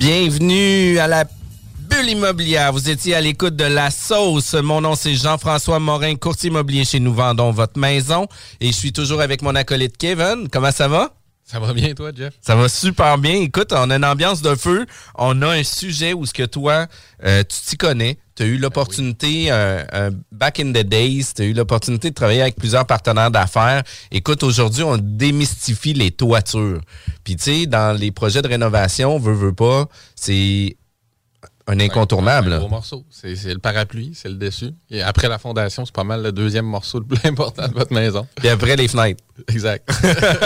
Bienvenue à la bulle immobilière. Vous étiez à l'écoute de la sauce. Mon nom, c'est Jean-François Morin, courtier immobilier chez Nous Vendons Votre Maison. Et je suis toujours avec mon acolyte Kevin. Comment ça va? Ça va bien, toi, Jeff? Ça va super bien. Écoute, on a une ambiance de feu. On a un sujet où ce que toi, euh, tu t'y connais. Tu as eu l'opportunité, euh, euh, back in the days, tu as eu l'opportunité de travailler avec plusieurs partenaires d'affaires. Écoute, aujourd'hui, on démystifie les toitures. Puis, tu sais, dans les projets de rénovation, veut, veut pas, c'est un incontournable. Un gros morceau. C'est c'est le parapluie, c'est le dessus. Et après la fondation, c'est pas mal le deuxième morceau le plus important de votre maison. Puis après, les fenêtres. Exact.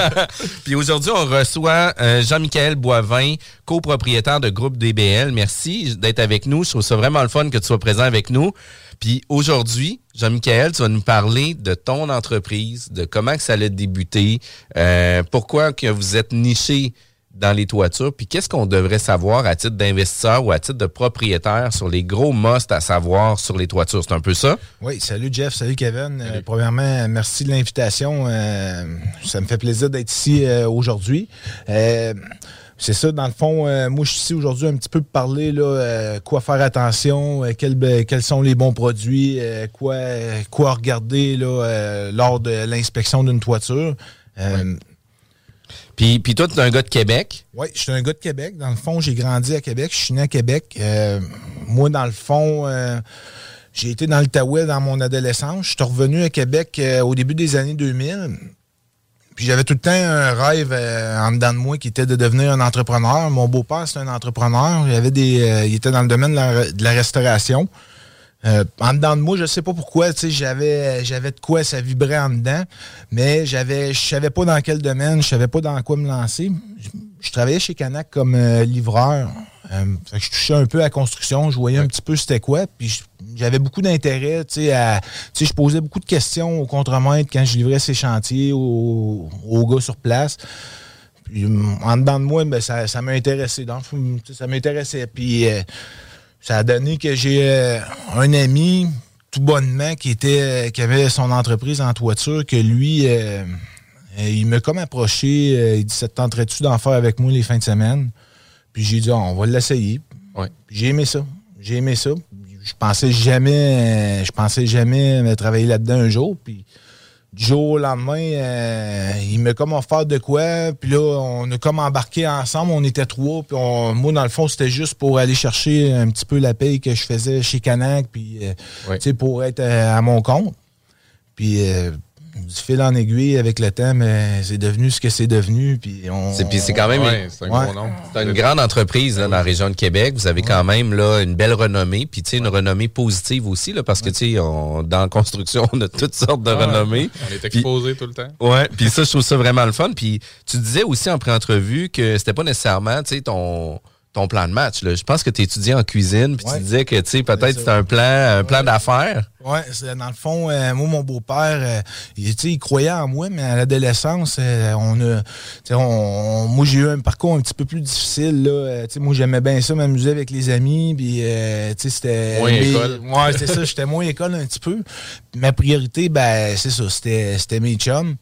Puis aujourd'hui, on reçoit euh, Jean-Michel Boivin, copropriétaire de groupe DBL. Merci d'être avec nous. Je trouve ça vraiment le fun que tu sois présent avec nous. Puis aujourd'hui, Jean-Michel, tu vas nous parler de ton entreprise, de comment que ça a débuté, euh, pourquoi que vous êtes niché dans les toitures, puis qu'est-ce qu'on devrait savoir à titre d'investisseur ou à titre de propriétaire sur les gros musts à savoir sur les toitures? C'est un peu ça? Oui, salut Jeff, salut Kevin. Euh, premièrement, merci de l'invitation. Euh, ça me fait plaisir d'être ici euh, aujourd'hui. C'est ça, dans le fond, euh, moi je suis ici aujourd'hui un petit peu pour parler là, euh, quoi faire attention, euh, quels, quels sont les bons produits, quoi, quoi regarder là, lors de l'inspection d'une toiture. Puis, toi, tu es un gars de Québec. Oui, je suis un gars de Québec. Dans le fond, j'ai grandi à Québec. Je suis né à Québec. Euh, moi, dans le fond, euh, j'ai été dans l'Outaouais dans mon adolescence. Je suis revenu à Québec euh, au début des années 2000. Puis j'avais tout le temps un rêve en dedans de moi qui était de devenir un entrepreneur. Mon beau-père, c'est un entrepreneur. Il, avait des, il était dans le domaine de la restauration. Euh, en dedans de moi, je sais pas pourquoi, tu sais, j'avais, j'avais de quoi ça vibrait en dedans, mais j'avais, je savais pas dans quel domaine, je savais pas dans quoi me lancer. Je, je travaillais chez Canac comme euh, livreur. Euh, je touchais un peu à la construction, je voyais un petit peu c'était quoi, puis j'avais beaucoup d'intérêt, tu sais, à, tu sais, je posais beaucoup de questions au contremaître quand je livrais ces chantiers aux, aux gars sur place. Puis, hum, en dedans de moi, ben, ça, ça sais, ça m'intéressait. Puis, ça a donné que j'ai euh, un ami, tout bonnement, qui était qui avait son entreprise en toiture, que lui, euh, euh, il m'a comme approché. euh, il dit Ça te tenterait-tu d'en faire avec moi les fins de semaine? Puis j'ai dit Ah, On va l'essayer. Ouais. J'ai aimé ça. J'ai aimé ça. Je pensais jamais, je pensais jamais me travailler là-dedans un jour. Puis du jour au lendemain, euh, il m'a comme offert de quoi. Puis là, on a comme embarqué ensemble. On était trois. Puis on- moi, dans le fond, c'était juste pour aller chercher un petit peu la paye que je faisais chez Canac. Puis, euh, tu sais, pour être euh, à mon compte. Puis euh, du fil en aiguille avec le temps, mais c'est devenu ce que c'est devenu. Puis c'est, puis c'est quand même Ouais, c'est un Ouais. gros nom. C'est une grande entreprise là, dans la région de Québec. Vous avez quand même là, une belle renommée, puis tu sais, une renommée positive aussi, là, parce que tu sais, on- dans la construction, on a toutes sortes de renommées. On est exposé tout le temps. Ouais, puis ça, je trouve ça vraiment le fun. Puis tu disais aussi en pré-entrevue que c'était pas nécessairement, tu sais, ton ton plan de match. Là. Je pense que tu étudiais en cuisine, puis Ouais. tu disais que, tu sais, peut-être c'était un plan, un plan d'affaires. Ouais, c'est- dans le fond, euh, moi, mon beau-père, euh, il, il croyait en moi, mais à l'adolescence, euh, on a. tu sais, on- on- moi, j'ai eu un parcours un petit peu plus difficile. Là. Euh, tu sais, moi, j'aimais bien ça, m'amuser avec les amis. Puis, c'était. Moins école. Ouais, c'est ça, j'étais moins école un petit peu. Ma priorité, ben, c'est ça, c'était c'était mes chums.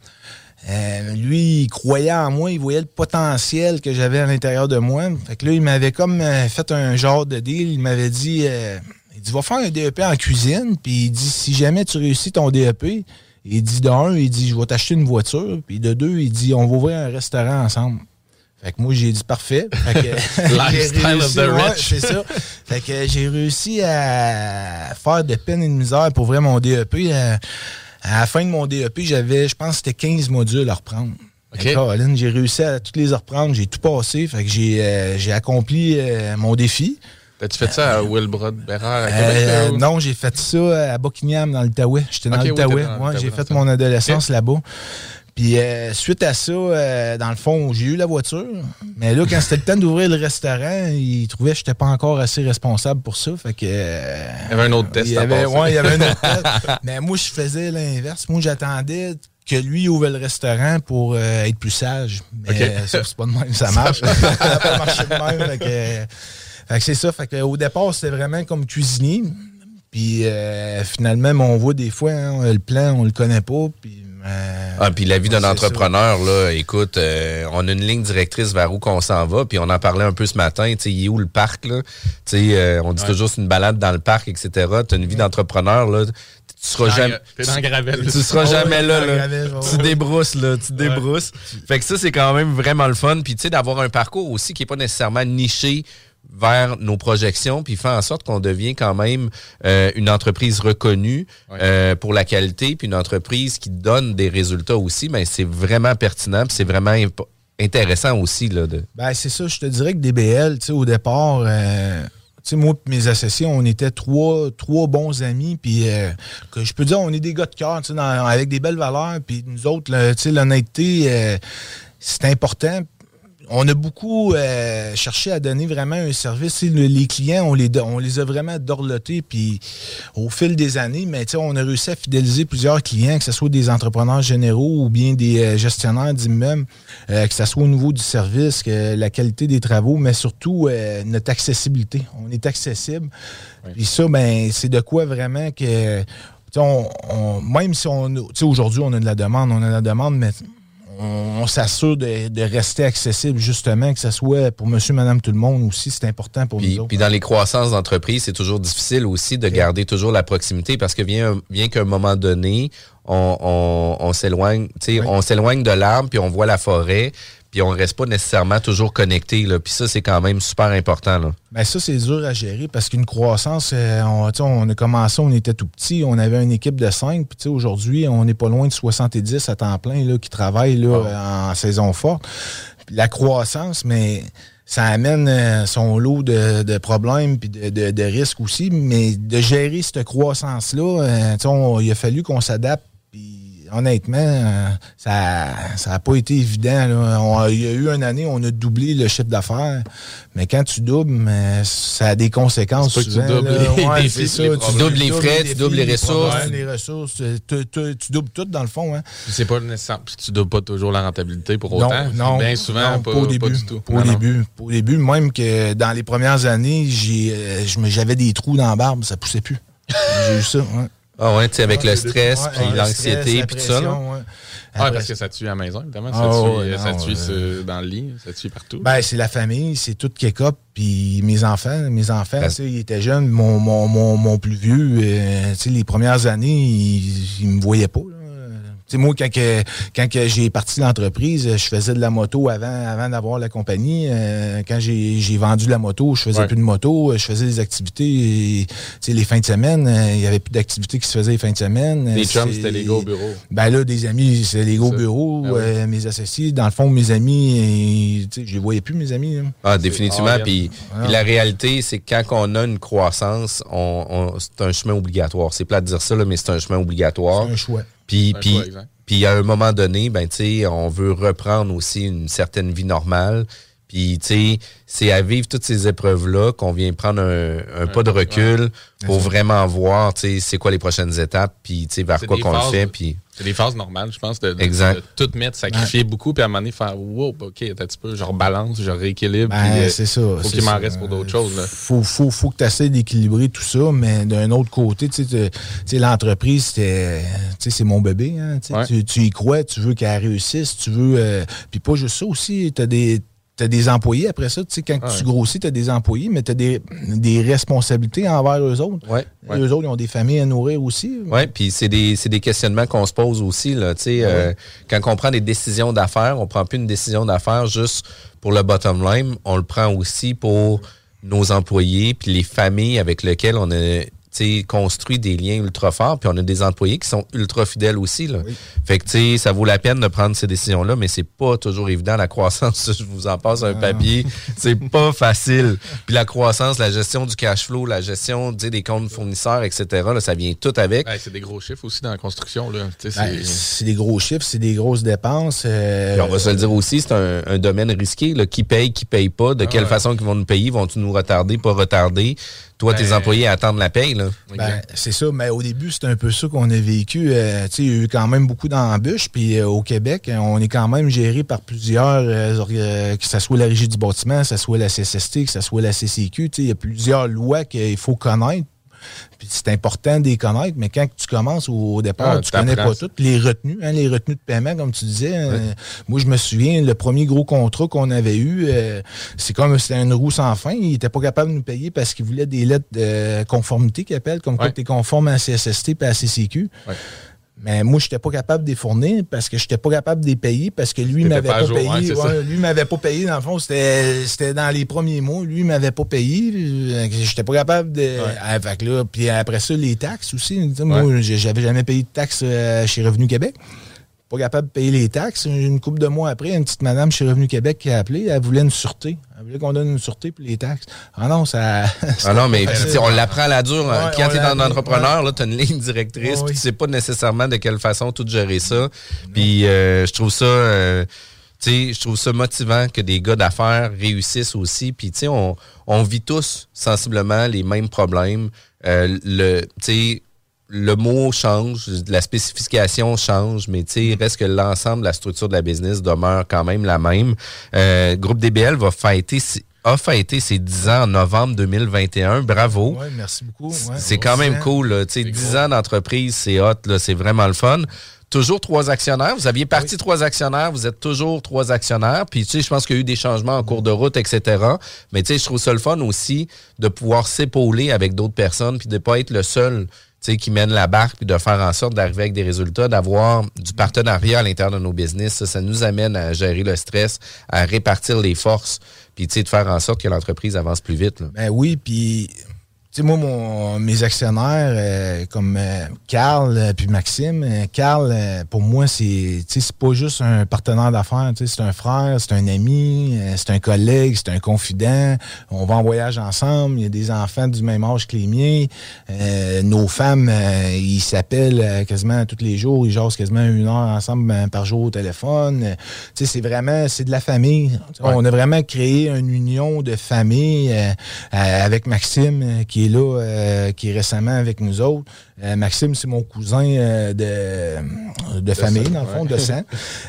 Euh, lui, il croyait en moi, il voyait le potentiel que j'avais à l'intérieur de moi. Fait que là, il m'avait comme euh, fait un genre de deal. Il m'avait dit, euh, il dit, va faire un DEP en cuisine. Puis il dit, si jamais tu réussis ton DEP, il dit, d'un, il dit, je vais t'acheter une voiture. Puis de deux, il dit, on va ouvrir un restaurant ensemble. Fait que moi, j'ai dit parfait. Fait que, j'ai Lifestyle of réussi, the ouais, rich. c'est ça. Fait que j'ai réussi à faire de peine et de misère pour ouvrir mon DEP. Euh, À la fin de mon DEP, j'avais, je pense, c'était 15 modules à reprendre. OK. Et Caroline, j'ai réussi à toutes les reprendre. J'ai tout passé. Fait que j'ai euh, j'ai accompli euh, mon défi. T'as-tu fait ça à Wilbrod Bérard à Québec? Euh, ou- non, j'ai fait ça à Buckingham, dans l'Outaouais. J'étais dans Ok, oui, l'Outaouais. Ouais, j'ai fait mon adolescence là-bas. Puis euh, suite à ça, euh, dans le fond, j'ai eu la voiture. Mais là, quand c'était le temps d'ouvrir le restaurant, ils trouvaient que je n'étais pas encore assez responsable pour ça. Fait que. euh, Il y avait un autre test il y avait, ouais, il y avait un autre test. Mais moi, je faisais l'inverse. Moi, j'attendais que lui ouvre le restaurant pour être plus sage. Mais ça, c'est pas de même ça marche. ça n'a pas marché de même. Fait que, c'est ça. Fait que, au départ, c'était vraiment comme cuisinier. Puis finalement, on voit des fois, hein, le plan, on le connaît pas. Puis, euh, Ah, puis la vie d'un ça. entrepreneur, là, écoute, euh, on a une ligne directrice vers où qu'on s'en va, puis on en parlait un peu ce matin, tu sais, il est où le parc, là? Tu sais, euh, on dit toujours c'est une balade dans le parc, etc. Tu as une vie d'entrepreneur, là, tu seras Dans jamais... Dans Gravel. Tu seras Oh, jamais là, là. Gravel, ouais, Tu débrousses, là, tu débrousses. Fait que ça, c'est quand même vraiment le fun. Puis, tu sais, d'avoir un parcours aussi qui est pas nécessairement niché vers nos projections, puis faire en sorte qu'on devient quand même euh, une entreprise reconnue euh, pour la qualité, puis une entreprise qui donne des résultats aussi, mais c'est vraiment pertinent, puis c'est vraiment intéressant aussi. Là, de... Ben, c'est ça, je te dirais que DBL, tu sais, au départ, euh, moi et mes associés, on était trois, trois bons amis, puis que je peux dire, on est des gars de cœur, tu sais, dans- avec des belles valeurs, puis nous autres, là, tu sais, l'honnêteté, c'est important. On a beaucoup euh, cherché à donner vraiment un service. Le- les clients, on les, do- on les a vraiment dorlotés, puis au fil des années, mais on a réussi à fidéliser plusieurs clients, que ce soit des entrepreneurs généraux ou bien des euh, gestionnaires d'immeubles, euh, que ce soit au niveau du service, que la qualité des travaux, mais surtout notre accessibilité. On est accessible. Puis ça, ben, c'est de quoi vraiment que. On, on- même si on. Aujourd'hui, on a de la demande, on a de la demande, mais on, on s'assure de, de rester accessible, justement, que ce soit pour monsieur, madame, tout le monde aussi. C'est important pour Puis, nous autres. puis dans les croissances d'entreprise, c'est toujours difficile aussi de garder toujours la proximité parce que vient, vient qu'à un moment donné, on, on, on s'éloigne, tu sais, Oui. on s'éloigne de l'arbre, puis on voit la forêt, puis on reste pas nécessairement toujours connecté. Puis ça, c'est quand même super important. Là. Ben ça, c'est dur à gérer parce qu'une croissance, euh, on, a commencé, on était tout petit, on avait une équipe de 5, puis aujourd'hui, on n'est pas loin de 70 à temps plein là, qui travaillent là, en saison forte. La croissance, mais ça amène euh, son lot de, de problèmes puis de, de- de risques aussi, mais de gérer cette croissance-là, euh, il a fallu qu'on s'adapte. Honnêtement, euh, ça n'a pas été évident. là. On- il y a eu une année, on a doublé le chiffre d'affaires. Mais quand tu doubles, mais ça a des conséquences. Pas que tu doubles les Ouais, défis, c'est les ça. problèmes. Tu doubles les frais, tu doubles les ressources. problèmes, les ressources. Tu, tu- tu doubles tout dans le fond. Hein. C'est pas nécessaire. Puis tu dois pas toujours la rentabilité pour Non, autant. non, Bien souvent, non, pas, pas au pas début. du tout. Pas au Non, non. début. Pas au début. Même que dans les premières années, j'ai, euh, je me- j'avais des trous dans la barbe, ça poussait plus. j'ai eu ça. Ouais. Ah ouais, tu sais, avec Ouais, le stress, puis l'anxiété, puis tout ça. Après parce que ça tue à la maison, évidemment. Ça Ah, tue, ouais, ça non, tue euh, sur- dans le lit, ça tue partout? Ben, c'est la famille, c'est tout kick-up. Puis mes enfants, mes enfants, Ben- tu sais, ils étaient jeunes. Mon, mon, mon, mon plus vieux, euh, tu sais, les premières années, ils, ils me voyaient pas. là. Tu sais, moi, quand, que- quand que j'ai parti l'entreprise, je faisais de la moto avant, avant d'avoir la compagnie. Euh, quand j'ai j'ai vendu la moto, je faisais Ouais. plus de moto. Je faisais des activités. et, les fins de semaine, euh, il y avait plus d'activités qui se faisaient les fins de semaine. Les Euh, chums, c'était les gars au bureau. Ben là, des amis, c'est les gros bureaux, Ah euh, mes associés. Dans le fond, mes amis, je les voyais plus, mes amis. là. Ah, définitivement. Puis, Ah. puis la réalité, c'est que quand on a une croissance, on, on- c'est un chemin obligatoire. C'est plat de dire ça, là, mais c'est un chemin obligatoire. C'est un choix. Puis, à un moment donné, ben, on veut reprendre aussi une certaine vie normale. Puis, tu sais, c'est à vivre toutes ces épreuves-là qu'on vient prendre un, un pas de recul pour vraiment voir, tu sais, c'est quoi les prochaines étapes, puis, tu sais, vers quoi qu'on le fait, puis... C'est des phases normales, je pense, de, de- Exact. de tout mettre, sacrifier beaucoup, puis à un moment donné, faire wow, OK, un petit peu, je rebalance, je rééquilibre. Ben, puis, euh, c'est ça. Faut qu'il m'en reste pour d'autres choses. Là. Faut, faut, faut que tu essaies d'équilibrer tout ça, mais d'un autre côté, tu sais, tu- tu sais, l'entreprise, c'était- tu sais, c'est mon bébé. Hein, Ouais. tu, tu y crois, tu veux qu'elle réussisse, tu veux. euh, Puis pas juste ça aussi, tu as des. T'as des employés après ça, tu sais, quand Ouais. tu grossis, tu as des employés, mais tu as des, des responsabilités envers eux autres. Ouais, ouais. Eux autres, ils ont des familles à nourrir aussi. Oui, puis c'est des, des questionnements qu'on se pose aussi. Là, tu sais, euh, quand on prend des décisions d'affaires, on prend plus une décision d'affaires juste pour le bottom line, on le prend aussi pour nos employés puis les familles avec lesquelles on a tu construit des liens ultra forts, puis on a des employés qui sont ultra fidèles aussi. Là. Fait que tu sais, ça vaut la peine de prendre ces décisions-là, mais c'est pas toujours évident. La croissance, je vous en passe un papier, c'est pas facile. Puis la croissance, la gestion du cash flow, la gestion des comptes fournisseurs, etc., là, ça vient tout avec. Ouais, c'est des gros chiffres aussi dans la construction. Ben, c'est- c'est des gros chiffres, c'est des grosses dépenses. euh, Puis on va se le dire aussi, c'est un, un domaine risqué. Là. Qui paye, qui paye pas, de quelle ouais. façon ils vont nous payer, vont-ils nous retarder, pas retarder? Toi, tes Ben, employés attendent la paye. Là. Ben, c'est ça, mais au début, c'était un peu ça qu'on a vécu. Euh, tu sais, il y a eu quand même beaucoup d'embûches. Puis euh, au Québec, on est quand même géré par plusieurs, euh, euh, que ce soit la Régie du bâtiment, que ce soit la CSST, que ce soit la CCQ. Tu sais, il y a plusieurs lois qu'il faut connaître. Puis c'est important de les connaître, mais quand tu commences au, au départ, Ah, tu connais pas toutes les retenues, hein, les retenues de paiement, comme tu disais. euh, moi, je me souviens, le premier gros contrat qu'on avait eu, euh, c'est comme c'était une roue sans fin. Il était pas capable de nous payer parce qu'il voulait des lettres de conformité qu'ils appellent, comme quoi Ouais. tu es conforme à CSST et à CCQ. Mais moi, je n'étais pas capable de les fournir parce que je n'étais pas capable de les payer parce que lui m'avait pas à pas, jour, payé. ouais, ça. Ouais, lui m'avait pas payé. Dans le fond, c'était dans les premiers mois. Lui, il m'avait pas payé. Euh, J'étais pas capable de. Ah, fait que là, puis après ça, les taxes aussi. Moi, j'ai- j'avais jamais payé de taxes euh, chez Revenu Québec. Pas capable de payer les taxes. Une couple de mois après, une petite madame chez Revenu Québec qui a appelé, elle voulait une sûreté. Voulait qu'on donne une sûreté pour les taxes. Ah non, ça. Ah non, mais puis, on l'apprend à la dure. hein. Ouais, Quand tu es appris, l'entrepreneur, là, tu as une ligne directrice, Ouais, puis oui. tu sais pas nécessairement de quelle façon tout gérer ça. Puis euh, je trouve ça. euh, je trouve ça motivant que des gars d'affaires réussissent aussi. Puis, tu sais, on, on vit tous sensiblement les mêmes problèmes. Euh, le, le mot change, la spécification change, mais tu sais, il reste que l'ensemble de la structure de la business demeure quand même la même. Euh, Groupe DBL va fêter, a fêté ses 10 ans en novembre 2021. Bravo. Ouais, merci beaucoup. Ouais, C'est quand même cool. là. Tu sais, 10 ans d'entreprise, c'est hot, là, c'est vraiment le fun. Toujours trois actionnaires. Vous aviez parti trois actionnaires, vous êtes toujours trois actionnaires. Puis, tu sais, je pense qu'il y a eu des changements en cours de route, etc. Mais, tu sais, je trouve ça le fun aussi de pouvoir s'épauler avec d'autres personnes, puis de pas être le seul, qui mène la barque, puis de faire en sorte d'arriver avec des résultats, d'avoir du partenariat à l'intérieur de nos business. Ça, nous amène à gérer le stress, à répartir les forces, puis, de faire en sorte que l'entreprise avance plus vite. là. Ben oui, puis sais, moi, mon, mes actionnaires, euh, comme euh, Carl euh, puis Maxime, euh, Carl, euh, pour moi, c'est tu sais, c'est pas juste un partenaire d'affaires, tu sais, c'est un frère, c'est un ami, euh, c'est un collègue, c'est un confident. On va en voyage ensemble, il y a des enfants du même âge que les miens. Euh, nos femmes, euh, ils s'appellent quasiment tous les jours, ils jasent quasiment une heure ensemble par jour au téléphone. Tu sais, c'est vraiment, c'est de la famille. On a vraiment créé une union de famille avec Maxime, euh, qui est là, euh, qui est récemment avec nous autres. Euh, Maxime, c'est mon cousin euh, de, de, famille, dans le fond, de sang.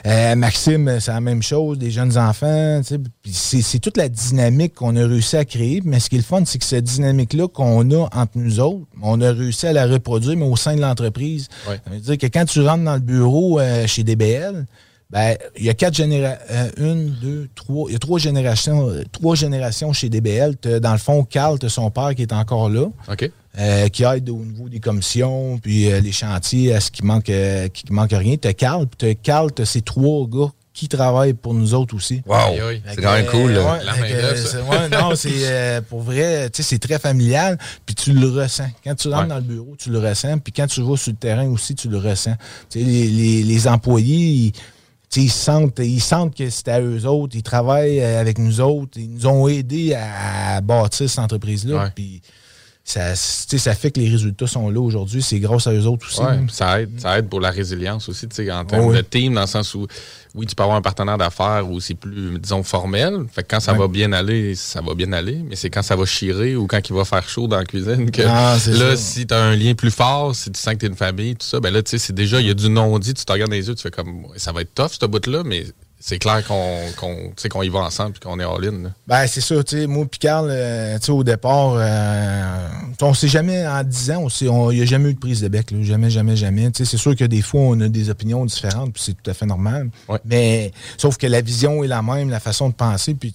Maxime, c'est la même chose, des jeunes enfants. C'est c'est toute la dynamique qu'on a réussi à créer. Mais ce qui est le fun, c'est que cette dynamique-là qu'on a entre nous autres, on a réussi à la reproduire, mais au sein de l'entreprise. Ouais. Ça veut dire que quand tu rentres dans le bureau chez DBL, Ben, il y a quatre générations. une, deux, trois. Il y a trois générations, euh, trois générations chez DBL. Dans le fond, Carl, son père qui est encore là. OK. euh, qui aide au niveau des commissions, puis euh, les chantiers, à ce qui manque, euh, qui manque rien. T'as Carl, puis t'as Carl, t'as ces trois gars qui travaillent pour nous autres aussi. Wow! C'est quand même cool. là. Ouais, La fait que, main-d'œuvre, ça. c'est- ouais, non, c'est euh, pour vrai, tu sais, c'est très familial, puis tu le ressens. Quand tu rentres Ouais. dans le bureau, tu le ressens, puis quand tu vas sur le terrain aussi, tu le ressens. Tu sais, les, les, les employés, ils, tu ils sentent, ils sentent que c'est à eux autres, ils travaillent euh, avec nous autres, ils nous ont aidés à, bâtir cette entreprise-là, puis ça, tu sais, ça fait que les résultats sont là aujourd'hui, c'est grâce à eux autres aussi. Ouais, ça aide, ça aide pour la résilience aussi, tu sais, en termes de team, dans le sens où, oui, tu peux avoir un partenaire d'affaires où c'est plus, disons, formel. Fait que quand ça Ouais. va bien aller, ça va bien aller. Mais c'est quand ça va chirer ou quand il va faire chaud dans la cuisine que Ah, là, ça. si tu as un lien plus fort, si tu sens que tu es une famille, tout ça, ben là, tu sais, c'est déjà, il y a du non-dit, tu te regardes dans les yeux, tu fais comme, ça va être tough, ce bout-là, mais c'est clair qu'on y va ensemble puis qu'on est all-in. Ben, c'est tu sais, moi puis Carl, euh, au départ, euh, on sait jamais, en 10 ans, il n'y a jamais eu de prise de bec, là, jamais, jamais, jamais. C'est sûr que des fois, on a des opinions différentes, puis c'est tout à fait normal. Ouais. Mais, sauf que la vision est la même, la façon de penser, puis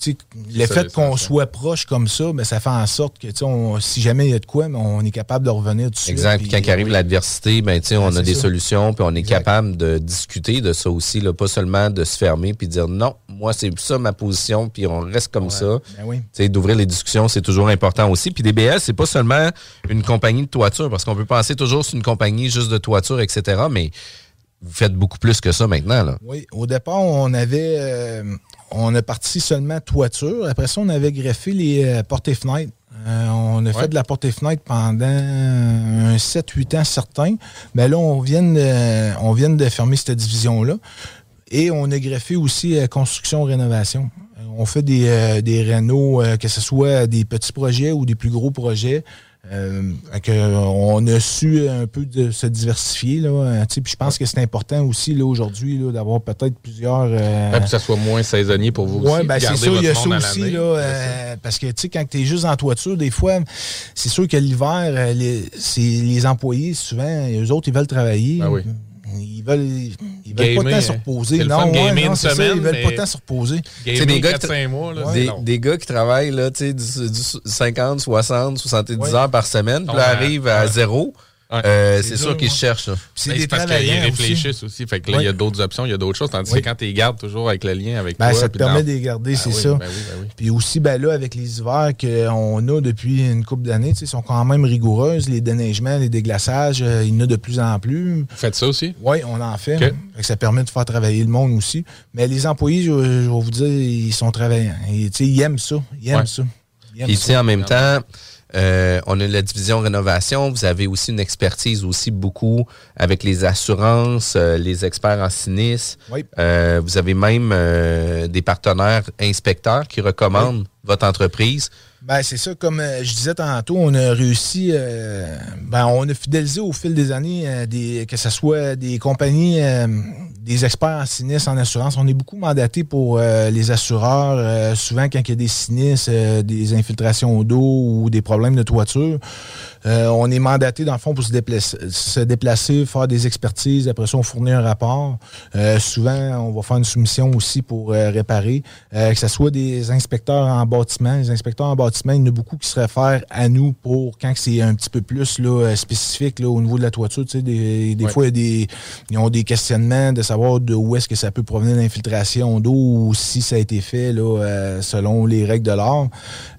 le Ça, fait qu'on soit proche comme ça, ben, ça fait en sorte que, on- si jamais il y a de quoi, ben, on est capable de revenir tout de suite. Exact. Puis quand il arrive l'adversité, ben, on a des ça. solutions, puis on est Exact. capable de discuter de ça aussi, là, pas seulement de se fermer puis dire non, moi c'est ça ma position, puis on reste comme ça. Ben oui. Tu sais, d'ouvrir les discussions, c'est toujours important aussi. Puis DBL, c'est pas seulement une compagnie de toiture, parce qu'on peut penser toujours c'est une compagnie juste de toiture, etc. Mais vous faites beaucoup plus que ça maintenant. Là. Oui, au départ, on avait. euh, on a parti seulement toiture. Après ça, on avait greffé les euh, portes et fenêtres. Euh, on a fait de la porte et fenêtre pendant un 7-8 ans certains. Mais là, on vient de, on vient de fermer cette division-là. Et on a greffé aussi euh, construction-rénovation. Euh, On fait des, euh, des rénaux, que ce soit des petits projets ou des plus gros projets. Euh, que, on a su un peu de se diversifier. Là, sais, puis je pense que c'est important aussi là, aujourd'hui là, d'avoir peut-être plusieurs. euh, Ouais, que ça soit moins saisonnier pour vous oui, aussi. ben c'est ça, il y a ça aussi, là, euh, parce que, quand tu es juste en toiture, des fois, c'est sûr que l'hiver, les, c'est les employés, souvent, eux autres, ils veulent travailler. Ben oui. Ils veulent, ils veulent pas Gamer, tant se reposer. c'est Non, ouais, non, une c'est ça, semaine, ils veulent pas tant se reposer. Gamer des gars qui 4-5 mois, là, Ouais. c'est Des, gars qui travaillent là, tu sais, du, du 50, 60, 70 Ouais. heures par semaine, puis là, arrivent à Ouais. zéro. Ouais. Euh, C'est sûr qu'ils se cherchent. C'est Ben, des parce qu'ils réfléchissent aussi. Fait que là, il y a d'autres options, il y a d'autres choses. Tandis que quand tu les gardes toujours avec le lien avec Ben, toi. ça te permet dans- de les garder, Ben c'est oui, ça. Ben oui, ben oui. Puis aussi, ben là, avec les hivers qu'on a depuis une couple d'années, tu sais, sont quand même rigoureuses. Les déneigements, les déglaçages, euh, il y en a de plus en plus. Vous faites ça aussi? Oui, on en fait. OK. Fait que ça permet de faire travailler le monde aussi. Mais les employés, je, je vais vous dire, ils sont travaillants. Ils aiment ça. Ils aiment ça. Ils aiment Puis, tu ça. sais, en même temps, euh, on a la division rénovation. Vous avez aussi une expertise aussi beaucoup avec les assurances, euh, les experts en sinistre. Oui. Euh, vous avez même des partenaires inspecteurs qui recommandent votre entreprise. Ben, c'est ça, comme je disais tantôt, on a réussi, ben, on a fidélisé au fil des années, des, que ce soit des compagnies, des experts en sinistre, en assurance. On est beaucoup mandaté pour euh, les assureurs, euh, souvent quand il y a des sinistres, euh, des infiltrations d'eau ou des problèmes de toiture. Euh, on est mandaté, dans le fond, pour se déplacer, se déplacer, faire des expertises. Après ça, on fournit un rapport. Euh, souvent, on va faire une soumission aussi pour euh, réparer. Que ce soit des inspecteurs en bâtiment. Les inspecteurs en bâtiment, il y en a beaucoup qui se réfèrent à nous pour quand c'est un petit peu plus là, spécifique là, au niveau de la toiture. Tu sais, des des Ouais. fois, il y a des, ils ont des questionnements de savoir de où est-ce que ça peut provenir l'infiltration d'eau ou si ça a été fait là, selon les règles de l'art.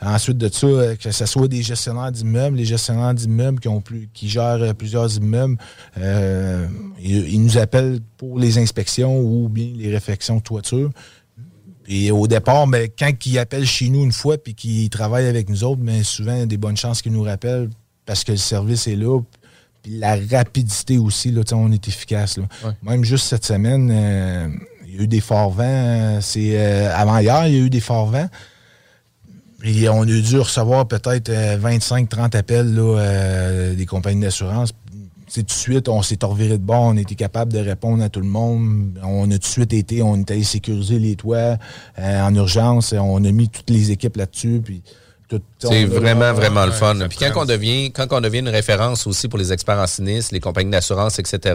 Ensuite de ça, que ce soit des gestionnaires d'immeubles, les gestionnaires d'immeubles qui ont plus, qui gèrent euh, plusieurs immeubles, euh, ils, ils nous appellent pour les inspections ou bien les réfections de toiture. Et au départ, ben, quand ils appellent chez nous une fois puis qu'ils travaillent avec nous autres, ben, souvent, il y a des bonnes chances qu'ils nous rappellent parce que le service est là. Puis la rapidité aussi, là, on est efficace. Là. Ouais. Même juste cette semaine, euh, il y a eu des forts vents. c'est, euh, avant hier, il y a eu des forts vents. Et on a dû recevoir peut-être 25-30 appels là, euh, des compagnies d'assurance. C'est tout de suite, on s'est reviré de bord, on était capable de répondre à tout le monde. On a tout de suite été, on est allé sécuriser les toits euh, en urgence. On a mis toutes les équipes là-dessus. Puis C'est vraiment, vraiment le fun. Puis quand on, devient, quand on devient une référence aussi pour les experts en sinistre, les compagnies d'assurance, etc.,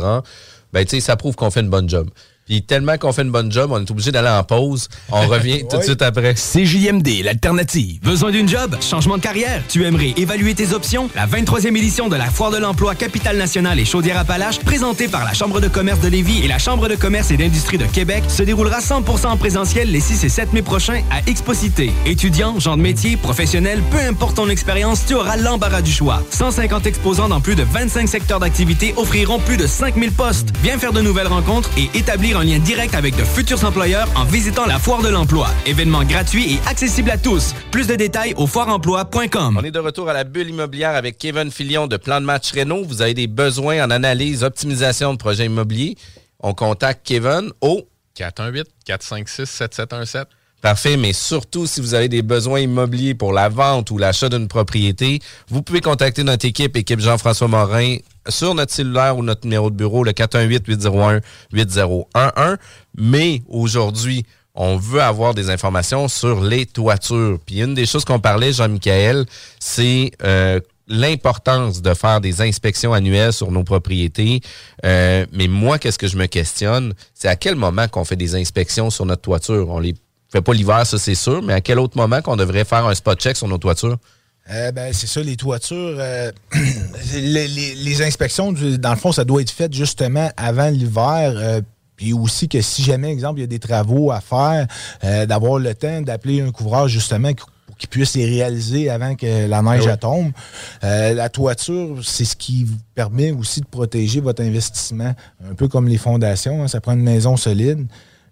ben, ça prouve qu'on fait une bonne job. Puis tellement qu'on fait une bonne job, on est obligé d'aller en pause. On revient tout de suite après. CJMD, l'alternative. Besoin d'une job? Changement de carrière? Tu aimerais évaluer tes options? La 23e édition de la Foire de l'emploi Capitale Nationale et Chaudière-Appalaches, présentée par la Chambre de commerce de Lévis et la Chambre de commerce et d'industrie de Québec, se déroulera 100% en présentiel les 6 et 7 mai prochains à Exposité. Étudiants, gens de métier, professionnels, peu importe ton expérience, tu auras l'embarras du choix. 150 exposants dans plus de 25 secteurs d'activité offriront plus de 5000 postes. Viens faire de nouvelles rencontres et établir un lien direct avec de futurs employeurs en visitant la Foire de l'emploi. Événement gratuit et accessible à tous. Plus de détails au foireemploi.com. On est de retour à la bulle immobilière avec Kevin Filion de Plan de match Renault. Vous avez des besoins en analyse, optimisation de projets immobiliers? On contacte Kevin au 418-456-7717. Parfait, mais surtout si vous avez des besoins immobiliers pour la vente ou l'achat d'une propriété, vous pouvez contacter notre équipe, équipe Jean-François Morin, sur notre cellulaire ou notre numéro de bureau, le 418-801-8011. Mais aujourd'hui, on veut avoir des informations sur les toitures. Puis une des choses qu'on parlait, Jean-Michel, c'est euh, l'importance de faire des inspections annuelles sur nos propriétés. Euh, mais moi, qu'est-ce que je me questionne, c'est à quel moment qu'on fait des inspections sur notre toiture? On les fait pas l'hiver, ça c'est sûr, mais à quel autre moment qu'on devrait faire un spot check sur nos toitures? Euh, ben, c'est ça, les toitures. euh, les, les- les inspections, du- dans le fond, ça doit être fait justement avant l'hiver. euh, puis aussi que si jamais, exemple, il y a des travaux à faire, d'avoir le temps d'appeler un couvreur justement pour qu'il puisse les réaliser avant que la neige oui. elle tombe. La toiture, c'est ce qui vous permet aussi de protéger votre investissement. Un peu comme les fondations, hein, ça prend une maison solide.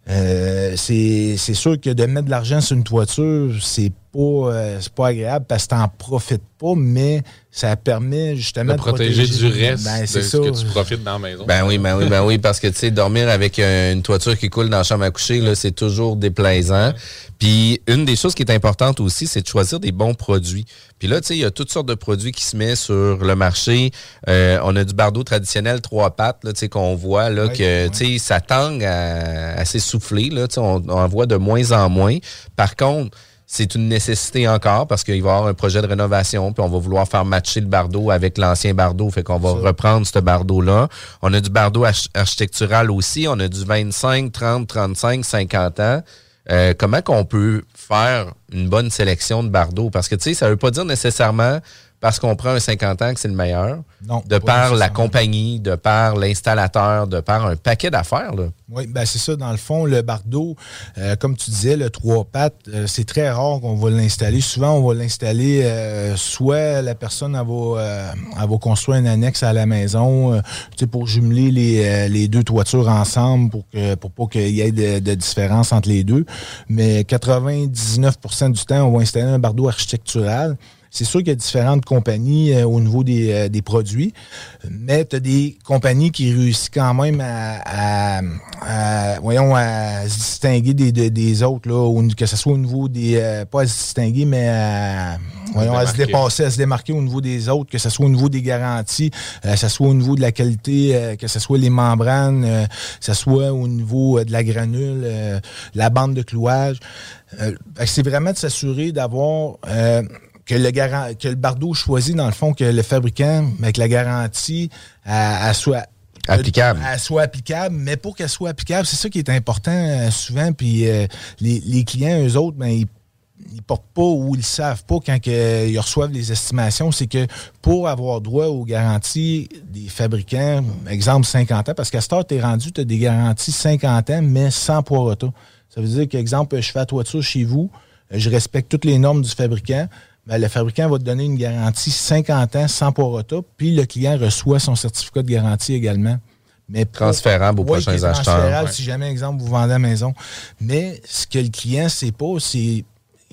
C'est c'est sûr que de mettre de l'argent sur une toiture, c'est pas, euh, c'est pas agréable parce que t'en profites pas, mais ça permet justement De protéger du reste Ben, de c'est ce ça. que tu profites dans la maison. Ben oui, ben oui, ben oui, parce que tu sais, dormir avec une toiture qui coule dans la chambre à coucher, là, c'est toujours déplaisant. Puis une des choses qui est importante aussi, c'est de choisir des bons produits. Puis là, tu sais, il y a toutes sortes de produits qui se mettent sur le marché. Euh, on a du bardeau traditionnel trois pattes, là, tu sais, qu'on voit là Ouais, que tu sais, ça tangue à, à s'essouffler. Là, tu sais, on, on en voit de moins en moins. Par contre, c'est une nécessité encore parce qu'il va y avoir un projet de rénovation, puis on va vouloir faire matcher le bardeau avec l'ancien bardeau, fait qu'on va reprendre ce bardeau-là. On a du bardeau arch- architectural aussi, on a du 25, 30, 35, 50 ans. Euh, comment qu'on peut faire une bonne sélection de bardeaux? Parce que, tu sais, ça veut pas dire nécessairement parce qu'on prend un 50 ans que c'est le meilleur. Non, de par la compagnie, de par l'installateur, de par un paquet d'affaires, là. Oui, ben c'est ça. Dans le fond, le bardeau, euh, comme tu disais, le trois pattes, euh, c'est très rare qu'on va l'installer. Souvent, on va l'installer, euh, soit la personne elle va, elle va construire un annexe à la maison, pour jumeler les, les deux toitures ensemble, pour que pour pas qu'il y ait de, de différence entre les deux. Mais 99% du temps, on va installer un bardeau architectural. C'est sûr qu'il y a différentes compagnies euh, au niveau des, euh, des produits, mais tu as des compagnies qui réussissent quand même à, à- à- voyons, à se distinguer des, des- des autres, là, au- que ce soit au niveau des... euh, pas à se distinguer, mais à, voyons, à se dépasser, à se démarquer au niveau des autres, que ce soit au niveau des garanties, que ce soit au niveau de la qualité, que ce soit les membranes, que ce soit au niveau de la granule, la bande de clouage. Euh, c'est vraiment de s'assurer d'avoir... euh, que le, garan- que le bardeau choisi, dans le fond, que le fabricant, avec la garantie, elle- elle soit Applicable. Elle soit applicable, mais pour qu'elle soit applicable, c'est ça qui est important euh, souvent. Puis euh, les, les clients, eux autres, ben, ils ils portent pas ou ils savent pas quand que, ils reçoivent les estimations, c'est que pour avoir droit aux garanties des fabricants, exemple 50 ans, parce qu'à ce heure, tu es rendu, tu as des garanties 50 ans, mais sans poids auto. Ça veut dire qu'exemple, je fais la toiture chez vous, euh, je respecte toutes les normes du fabricant, ben, le fabricant va te donner une garantie 50 ans sans auto, puis le client reçoit son certificat de garantie également. Mais Transférable aux Ouais, prochains acheteurs, transférable ouais. Si jamais, exemple, vous vendez la maison. Mais ce que le client ne sait pas, c'est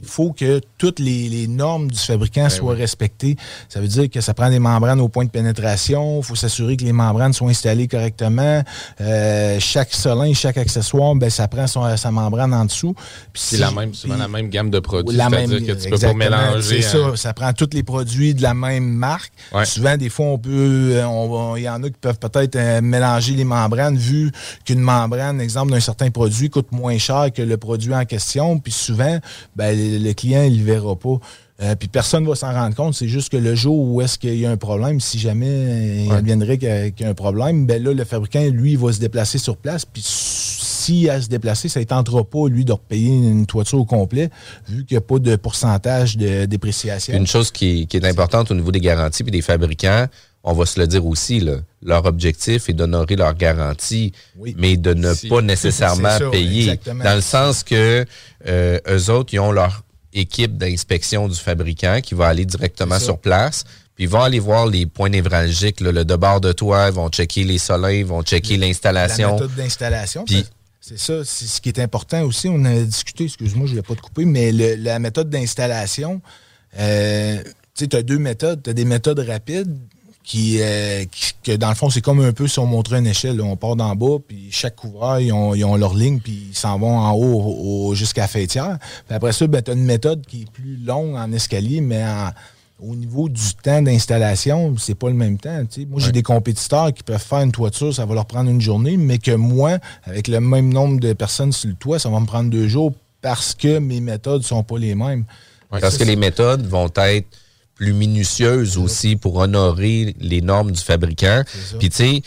il faut que toutes les, les normes du fabricant Ben soient respectées. Ça veut dire que ça prend des membranes au point de pénétration. Il faut s'assurer que les membranes soient installées correctement. Euh, chaque solin, chaque accessoire, ben, ça prend son- sa membrane en dessous. C'est si- la même, souvent la même gamme de produits. C'est-à-dire que tu peux pas mélanger. C'est hein. ça. Ça prend tous les produits de la même marque. Ouais. Souvent, des fois, on peut. euh, Il y en a qui peuvent peut-être euh, mélanger les membranes, vu qu'une membrane, exemple, d'un certain produit coûte moins cher que le produit en question. Puis souvent, ben, le, client, il ne le verra pas. Euh, puis personne ne va s'en rendre compte. C'est juste que le jour où est-ce qu'il y a un problème, si jamais il adviendrait qu'il y a, a un problème, ben là, le fabricant, lui, il va se déplacer sur place. Puis si à se déplacer, ça ne tentera pas, lui, de repayer une toiture au complet, vu qu'il n'y a pas de pourcentage de dépréciation. Une chose qui, qui est importante au niveau des garanties et des fabricants, on va se le dire aussi, là, leur objectif est d'honorer leur garantie, mais de ne Si. pas nécessairement ça, payer. exactement. Dans le sens que euh, eux autres, ils ont leur équipe d'inspection du fabricant qui va aller directement sur place. Puis ils vont aller voir les points névralgiques, là, le debord de toit, ils vont checker les soleils, ils vont checker La l'installation. méthode d'installation. Puis- C'est ça, c'est ce qui est important aussi. On a discuté, excuse-moi, je ne voulais pas te couper, mais le- la méthode d'installation, euh, tu sais, tu as deux méthodes. Tu as des méthodes rapides qui, euh, qui- que dans le fond, c'est comme un peu si on montrait une échelle. là. On part d'en bas, puis chaque couvreur, ils ont, ils ont leur ligne, puis ils s'en vont en haut au- au- jusqu'à la fêtière. Puis après ça, ben, tu as une méthode qui est plus longue en escalier, mais en- au niveau du temps d'installation, c'est pas le même temps. tu sais. Moi, j'ai des compétiteurs qui peuvent faire une toiture, ça va leur prendre une journée, mais que moi, avec le même nombre de personnes sur le toit, ça va me prendre deux jours parce que mes méthodes sont pas les mêmes. Parce que les méthodes vont être plus minutieuses aussi pour honorer les normes du fabricant. Puis tu sais,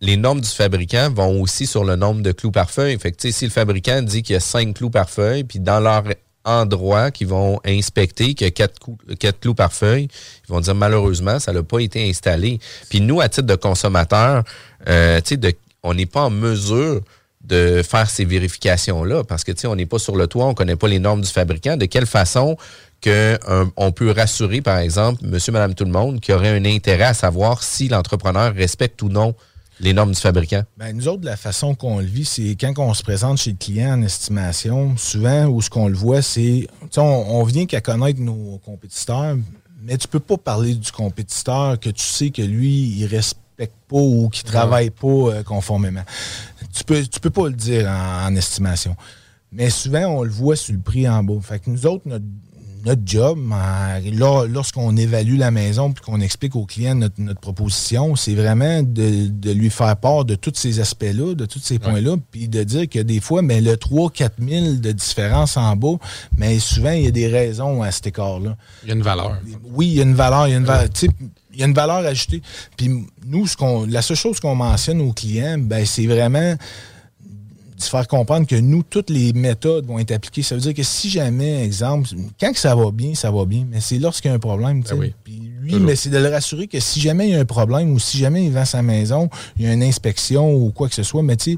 les normes du fabricant vont aussi sur le nombre de clous par feuille. Fait que si le fabricant dit qu'il y a cinq clous par feuille, puis dans leur endroit qu'ils vont inspecter qu'il y a quatre, clous- quatre clous par feuille, ils vont dire malheureusement, ça n'a pas été installé. Puis nous, à titre de consommateur, euh, tu sais, de- on n'est pas en mesure de faire ces vérifications-là parce que, tu sais, on n'est pas sur le toit, on ne connaît pas les normes du fabricant. De quelle façon que un- on peut rassurer, par exemple, monsieur, madame, tout le monde, qui aurait un intérêt à savoir si l'entrepreneur respecte ou non les normes du fabricant? Ben, nous autres, la façon qu'on le vit, c'est quand on se présente chez le client en estimation, souvent, où ce qu'on le voit, c'est. On, on vient qu'à connaître nos compétiteurs, mais tu peux pas parler du compétiteur que tu sais que lui, il respecte pas ou qu'il travaille pas euh, conformément. Tu peux, tu peux pas le dire en, en estimation. Mais souvent, on le voit sur le prix en bas. Fait que nous autres, notre, notre job, lorsqu'on évalue la maison puis qu'on explique au client notre, notre proposition, c'est vraiment de, de lui faire part de tous ces aspects-là, de tous ces points-là, puis de dire que des fois, mais le 3-4 000 de différence en bas, mais souvent, il y a des raisons à cet écart-là. Il y a une valeur. Oui, il y a une valeur, il y a une valeur, il y a une valeur ajoutée. Puis nous, ce qu'on, la seule chose qu'on mentionne aux clients, ben, c'est vraiment de se faire comprendre que nous, toutes les méthodes vont être appliquées. Ça veut dire que si jamais, exemple, quand que ça va bien, ça va bien, mais c'est lorsqu'il y a un problème. Ben oui. Puis lui, Toujours. mais c'est de le rassurer que si jamais il y a un problème ou si jamais il vend sa maison, il y a une inspection ou quoi que ce soit, mais tu sais,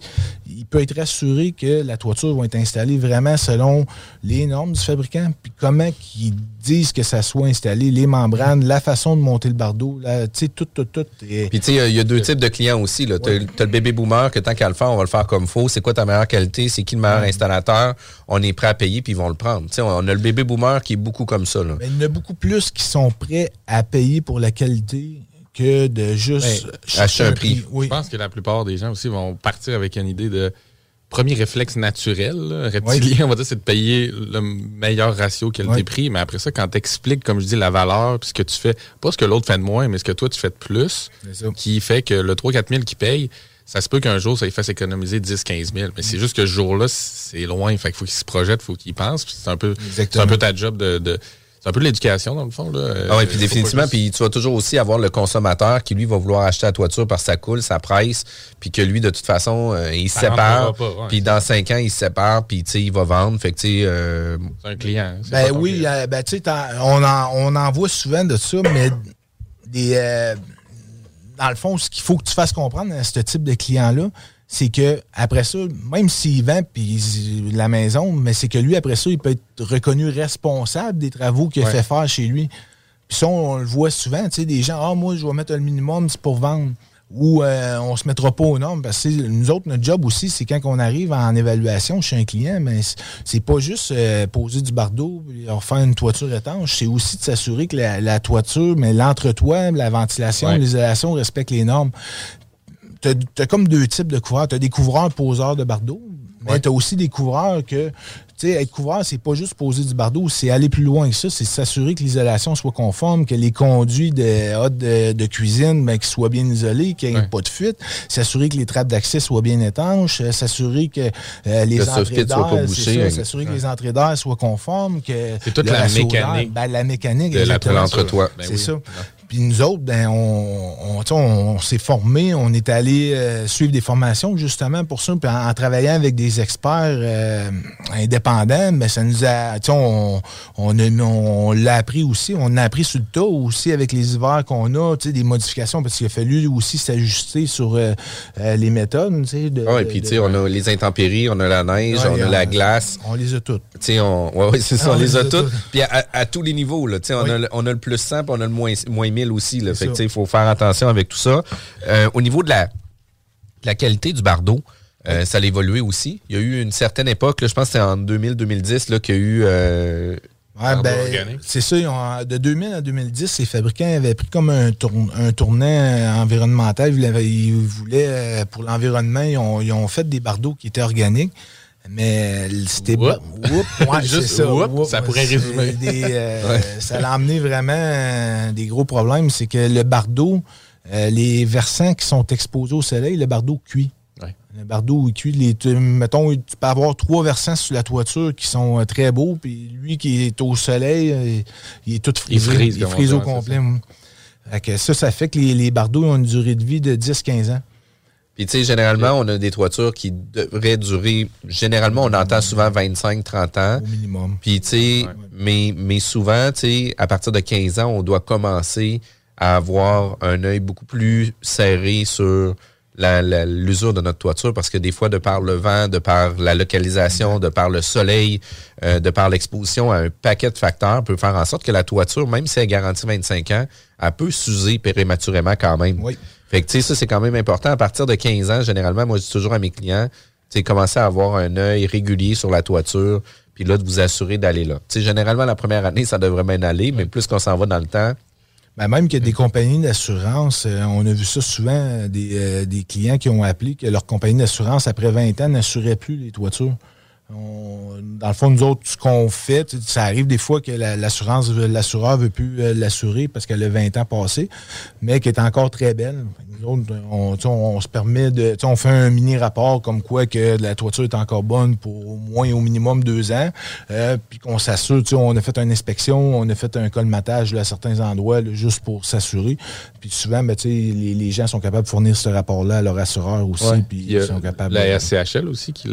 il peut être rassuré que la toiture va être installée vraiment selon les normes du fabricant, puis comment qu'ils disent que ça soit installé, les membranes, la façon de monter le bardeau, tu sais, tout, tout, tout. Et- Puis, tu sais, il y a deux types de clients aussi. Tu as, le bébé boomer que tant qu'à le faire, on va le faire comme faut. C'est quoi ta meilleure qualité? C'est qui le meilleur installateur? On est prêt à payer, puis ils vont le prendre. Tu sais, on a le bébé boomer qui est beaucoup comme ça. Là. Mais il y en a beaucoup plus qui sont prêts à payer pour la qualité que de juste Ouais, chercher acheter un prix. Oui. Je pense que la plupart des gens aussi vont partir avec une idée de premier réflexe naturel, là, reptilien, on va dire, c'est de payer le meilleur ratio qualité-prix. Mais après ça, quand tu expliques, comme je dis, la valeur, puis ce que tu fais, pas ce que l'autre fait de moins, mais ce que toi, tu fais de plus, qui fait que le 3-4 000 qui paye, ça se peut qu'un jour, ça lui fasse économiser 10-15 000. Mais c'est juste que ce jour-là, c'est loin. Fait qu'il faut qu'il se projette, il faut qu'il pense. Puis C'est un peu, un peu ta job de. de- c'est un peu de l'éducation, dans le fond. Là. Ah oui, Euh, puis faut définitivement, puis tu vas toujours aussi avoir le consommateur qui, lui, va vouloir acheter la toiture parce que ça coule, ça presse, puis que lui, de toute façon, euh, il se Ça sépare, ouais. puis dans cinq ans, il se sépare, puis tu sais, il va vendre. Fait que, tu sais, euh, C'est un client. Ben oui, euh, ben tu sais, on en, on en voit souvent de ça, mais des, euh, dans le fond, ce qu'il faut que tu fasses comprendre à ce type de client-là, c'est que après ça, même s'il vend puis la maison, mais c'est que lui, après ça, il peut être reconnu responsable des travaux qu'il a Ouais. fait faire chez lui. Puis ça, on le voit souvent, tu sais, des gens, ah, moi, je vais mettre le minimum, c'est pour vendre. Ou euh, on se mettra pas aux normes. Parce que nous autres, notre job aussi, c'est quand on arrive en évaluation chez un client, mais c'est- c'est pas juste euh, poser du bardeau et refaire une toiture étanche. C'est aussi de s'assurer que la, la toiture, mais l'entretoit, la ventilation, Ouais. l'isolation respectent les normes. T'as as comme deux types de couvreurs. Tu as des couvreurs poseurs de bardeau, mais Ouais. tu as aussi des couvreurs que, tu sais, être couvreur, c'est pas juste poser du bardeau, c'est aller plus loin que ça, c'est s'assurer que l'isolation soit conforme, que les conduits de, de, de cuisine, ben, qu'ils soient bien isolés, qu'il n'y ait Ouais. pas de fuite, s'assurer que les trappes d'accès soient bien étanches, euh, s'assurer que euh, les Le entrées d'air, hein. s'assurer que les entrées d'air soient conformes, que C'est toute la mécanique ben, la mécanique, de l'entretoit. Ben c'est oui. ça. Puis nous autres, ben, on, on, s'est formés, on est allé euh, suivre des formations justement pour ça. Puis en, travaillant avec des experts euh, indépendants, ben, ça nous a. On, on, on l'a appris aussi. On a appris sur le tas aussi avec les hivers qu'on a, des modifications, parce qu'il a fallu aussi s'ajuster sur euh, les méthodes. De, ah, et puis on a les intempéries, on a la neige, on a la glace. On les a toutes. On, ouais, c'est ça, ah, on, les a, toutes. Puis à, tous les niveaux, là, on, a, on a le plus 100 puis on a le moins, moins 1000 aussi. il faut faire attention avec tout ça. Euh, au niveau de la, la qualité du bardeau, euh, ça a évolué aussi. Il y a eu une certaine époque, je pense que c'était en 2000-2010 qu'il y a eu... Euh, ben, c'est ça. de 2000 à 2010, les fabricants avaient pris comme un, un tournant environnemental. Ils, voulaient, pour l'environnement, ils ont, fait des bardeaux qui étaient organiques. Mais c'était ouais, ça. ça pourrait résumer. Ça a amené vraiment des gros problèmes. C'est que le bardeau, euh, les versants qui sont exposés au soleil, le bardeau cuit. Le bardeau il cuit. Les, mettons, tu peux avoir trois versants sur la toiture qui sont euh, très beaux, puis lui qui est au soleil, euh, il est tout frisé. Il frise, au complet. ça, ça fait que les, les bardeaux ont une durée de vie de 10-15 ans. Puis, tu sais, généralement, on a des toitures qui devraient durer. Généralement, on entend souvent 25-30 ans. Au minimum. Puis, tu sais, mais, mais souvent, tu sais, à partir de 15 ans, on doit commencer à avoir un œil beaucoup plus serré sur l'usure de notre toiture parce que des fois, de par le vent, de par la localisation, de par le soleil, euh, de par l'exposition à un paquet de facteurs, peut faire en sorte que la toiture, même si elle garantit 25 ans, elle peut s'user prématurément quand même. Oui. Fait que, tu sais, ça, c'est quand même important. À partir de 15 ans, généralement, moi, je dis toujours à mes clients, tu sais, commencez à avoir un œil régulier sur la toiture, puis là, de vous assurer d'aller là. Tu sais, généralement, la première année, ça devrait bien aller, mais plus qu'on s'en va dans le temps, ben même a des compagnies d'assurance, euh, on a vu ça souvent, des, euh, des, clients qui ont appelé que leur compagnie d'assurance, après 20 ans, n'assurait plus les toitures dans le fond, nous autres, ce qu'on fait, ça arrive des fois que l'assurance, l'assureur veut plus euh, l'assurer parce qu'elle a 20 ans passé, mais qu'elle est encore très belle. Nous autres, on, se permet de. On fait un mini rapport comme quoi que la toiture est encore bonne pour au moins au minimum deux ans. Euh, puis qu'on s'assure, on a fait une inspection, on a fait un colmatage à certains endroits juste pour s'assurer. Puis souvent, ben, les, les, gens sont capables de fournir ce rapport-là à leur assureur aussi. puis ils sont capables la SCHL aussi qui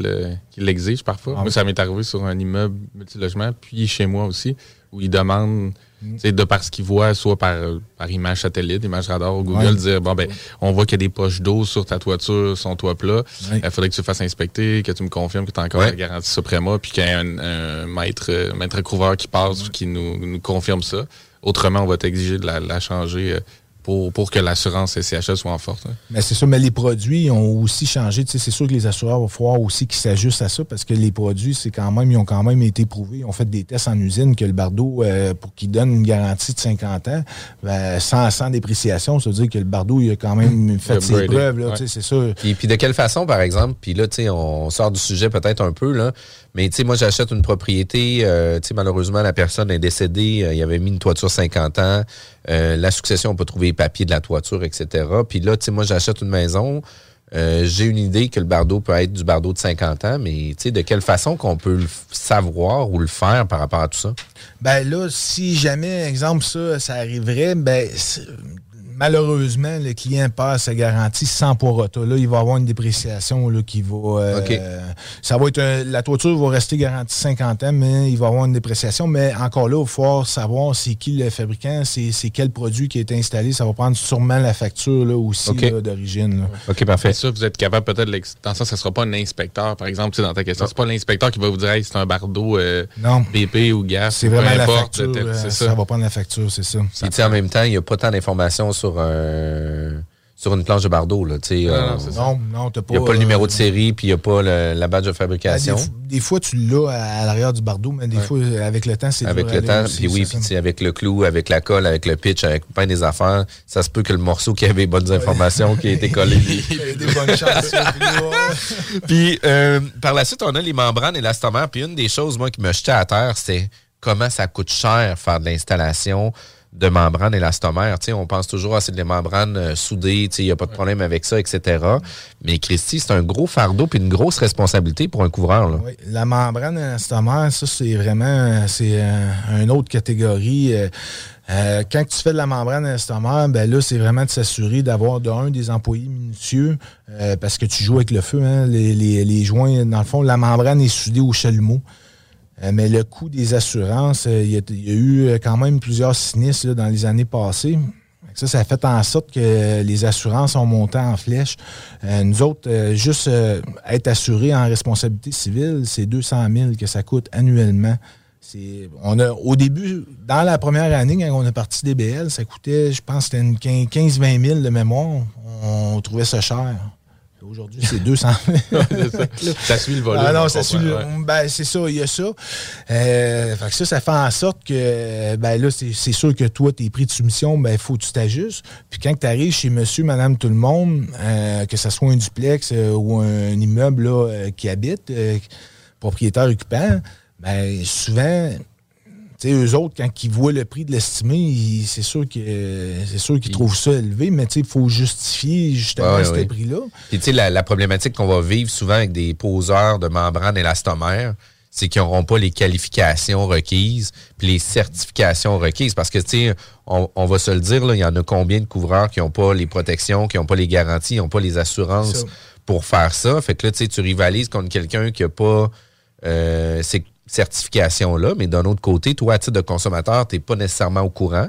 l'exige parfois. Ah Moi, ça m'est arrivé sur un immeuble multilogement, puis chez moi aussi, où ils demandent, mm. de par ce qu'ils voient, soit par, par image satellite, image radar ou Google, dire bon, ben, on voit qu'il y a des poches d'eau sur ta toiture, son toit plat. Il faudrait que tu fasses inspecter, que tu me confirmes que tu as encore la garantie suprêma, puis qu'il y ait un, maître, maître couvreur qui passe, qui nous, confirme ça. Autrement, on va t'exiger de la, changer. Euh, pour, que l'assurance SCHL soit en forte. Hein. Mais c'est ça, mais les produits ont aussi changé. c'est sûr que les assureurs vont falloir aussi qu'ils s'ajustent à ça parce que les produits, c'est quand même, ils ont quand même été prouvés. Ils ont fait des tests en usine que le Bardo, euh, pour qu'il donne une garantie de 50 ans, ben, sans, sans dépréciation, ça veut dire que le Bardo, il a quand même mmh. fait ses preuves. C'est ça. Puis, puis de quelle façon, par exemple, puis là, on sort du sujet peut-être un peu, là, mais tu sais, moi, j'achète une propriété. Euh, tu sais, malheureusement, la personne est décédée. Euh, il avait mis une toiture 50 ans. Euh, la succession, on peut trouver les papiers de la toiture, etc. Puis là, tu sais, moi, j'achète une maison. J'ai une idée que le bardeau peut être du bardeau de 50 ans, mais de quelle façon qu'on peut le savoir ou le faire par rapport à tout ça? Ben là, si jamais, exemple, ça, ça arriverait, ben malheureusement, le client passe sa garantie sans rota. Là, il va avoir une dépréciation là, qui va. Euh, ça va être la toiture va rester garantie 50 ans, mais il va avoir une dépréciation. Mais encore là, il va falloir savoir c'est qui le fabricant, c'est quel produit qui est installé. Ça va prendre sûrement la facture là, aussi d'origine. OK, parfait. Ça, vous êtes capable peut-être dans ça, ça ne sera pas un inspecteur, par exemple, dans ta question. C'est pas l'inspecteur qui va vous dire c'est un bardeau euh, BP ou gaz. C'est vraiment la facture. Euh, ça. va prendre la facture, c'est ça. en même temps, il n'y a pas tant d'informations sur sur une planche de bardeau. Là, euh, non, non, pas. Il n'y a pas le numéro de série, puis il n'y a pas la badge de fabrication. Ben, des, fois, tu l'as à, l'arrière du bardeau, mais des fois, avec le temps, c'est Avec le temps, puis oui, puis avec le clou, avec la colle, avec le pitch, avec plein des affaires, ça se peut que le morceau qui avait bonnes informations, qui a été collé. il y a des bonnes chances. puis euh, par la suite, on a les membranes et l'astomère. Puis une des choses, moi, qui me jetait à terre, c'est comment ça coûte cher faire de l'installation de membrane élastomère. on pense toujours à ah, c'est des membranes euh, soudées, il n'y a pas de problème avec ça, etc. Mais Christy, c'est un gros fardeau et une grosse responsabilité pour un couvreur. Oui, la membrane élastomère, ça, c'est vraiment c'est euh, une autre catégorie. Euh, quand tu fais de la membrane elastomer, ben là, c'est vraiment de s'assurer d'avoir d'un des employés minutieux euh, parce que tu joues avec le feu. Hein, les, joints, dans le fond, la membrane est soudée au chalumeau. Euh, mais le coût des assurances, il y, a, eu quand même plusieurs sinistres dans les années passées. Ça, ça a fait en sorte que les assurances ont monté en flèche. nous autres, juste être assurés en responsabilité civile, c'est 200 000 que ça coûte annuellement on a, au début, dans la première année, quand on a parti DBL, ça coûtait, je pense, c'était 15-20 000 de mémoire. On trouvait ça cher. Aujourd'hui, c'est 200 000. ça. suit le volume. Ah non, ça suit le, ben, c'est ça, il y a ça. Euh, ça, ça fait en sorte que, ben là, c'est sûr que toi, tes prix de soumission, ben, il faut que tu t'ajustes. Puis quand tu arrives chez monsieur, madame, tout le monde, euh, que ce soit un duplex euh, ou un, immeuble qui habite, propriétaire occupant, ben, souvent, sais, eux autres, quand ils voient le prix de l'estimé, c'est sûr c'est sûr qu'ils trouvent ça élevé, mais il faut justifier justement ce prix-là. Puis tu sais, la, problématique qu'on va vivre souvent avec des poseurs de membrane élastomère, c'est qu'ils n'auront pas les qualifications requises, puis les certifications requises. Parce que, tu sais, on, va se le dire, il y en a combien de couvreurs qui n'ont pas les protections, qui n'ont pas les garanties, qui n'ont pas les assurances pour faire ça? Fait que là, tu sais, tu rivalises contre quelqu'un qui n'a pas euh, certification-là, mais d'un autre côté, toi, à titre de consommateur, tu n'es pas nécessairement au courant.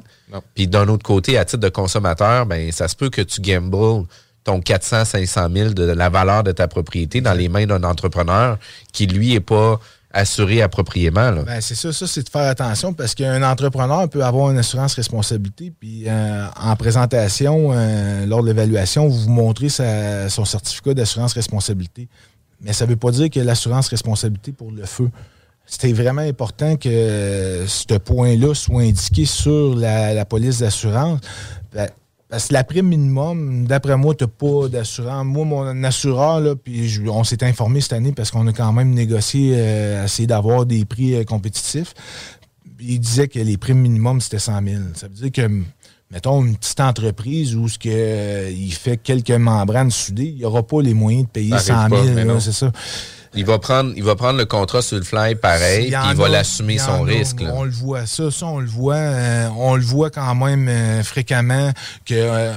Puis d'un autre côté, à titre de consommateur, ben ça se peut que tu gambles ton 400, 500 000 de la valeur de ta propriété dans les mains d'un entrepreneur qui, lui, n'est pas assuré appropriément. Ben, c'est ça, ça c'est de faire attention parce qu'un entrepreneur peut avoir une assurance responsabilité, puis euh, en présentation, euh, lors de l'évaluation, vous vous montrez son certificat d'assurance responsabilité. Mais ça ne veut pas dire que l'assurance responsabilité pour le feu c'était vraiment important que ce point-là soit indiqué sur la, police d'assurance. Parce que la prime minimum, d'après moi, tu n'as pas d'assurance. Moi, mon assureur, là, puis on s'est informé cette année parce qu'on a quand même négocié, euh, essayé d'avoir des prix euh, compétitifs. Il disait que les primes minimum, c'était 100 000. Ça veut dire que, mettons, une petite entreprise où ce que, euh, il fait quelques membranes soudées, il n'y aura pas les moyens de payer 100 000. C'est ça. Il va prendre, il va prendre le contrat sur le fly pareil, puis il va l'assumer son risque. On le voit, ça, ça on le voit, euh, on le voit quand même euh, fréquemment que euh,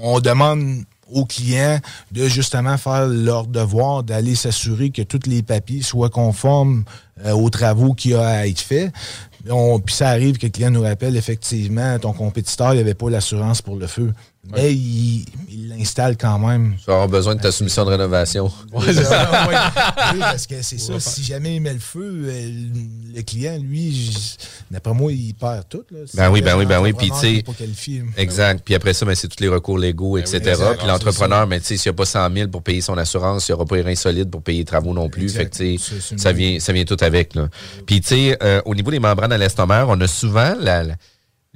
on demande aux clients de justement faire leur devoir d'aller s'assurer que tous les papiers soient conformes aux travaux qui a à être faits. puis ça arrive que le client nous rappelle effectivement, ton compétiteur, il avait pas l'assurance pour le feu. Mais il l'installe quand même. Tu vas avoir besoin de ta soumission de rénovation. Oui, parce que c'est ça. Si jamais il met le feu, euh, le client, lui, d'après moi, il perd tout. Ben oui, ben oui, ben oui. Puis, tu sais. Exact. Puis après ça, ben, c'est tous les recours légaux, ben etc. Puis l'entrepreneur, mais tu sais, s'il n'y a pas 100 000 pour payer son assurance, il n'y aura pas les reins solides pour payer les travaux non plus. Fait que, tu sais, ça vient, ça vient tout avec. Là. Puis, tu sais, euh, au niveau des membranes à l'estomac, on a souvent la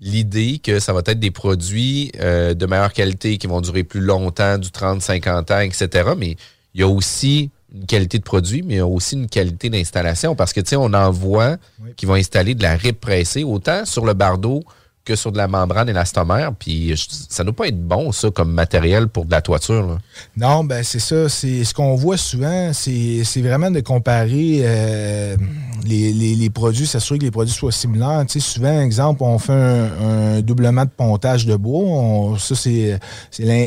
l'idée que ça va être des produits euh, de meilleure qualité qui vont durer plus longtemps, du 30, 50 ans, etc. Mais il y a aussi une qualité de produit, mais il y a aussi une qualité d'installation parce que, tu sais, on en voit qui vont installer de la rip pressée, autant sur le bardeau que sur de la membrane élastomère. Puis ça ne doit pas être bon, ça, comme matériel pour de la toiture. Non, ben c'est ça. Ce qu'on voit souvent, c'est vraiment de comparer euh, les, produits, s'assurer que les produits soient similaires. Tu souvent, exemple, on fait un, doublement de pontage de bois. ça, c'est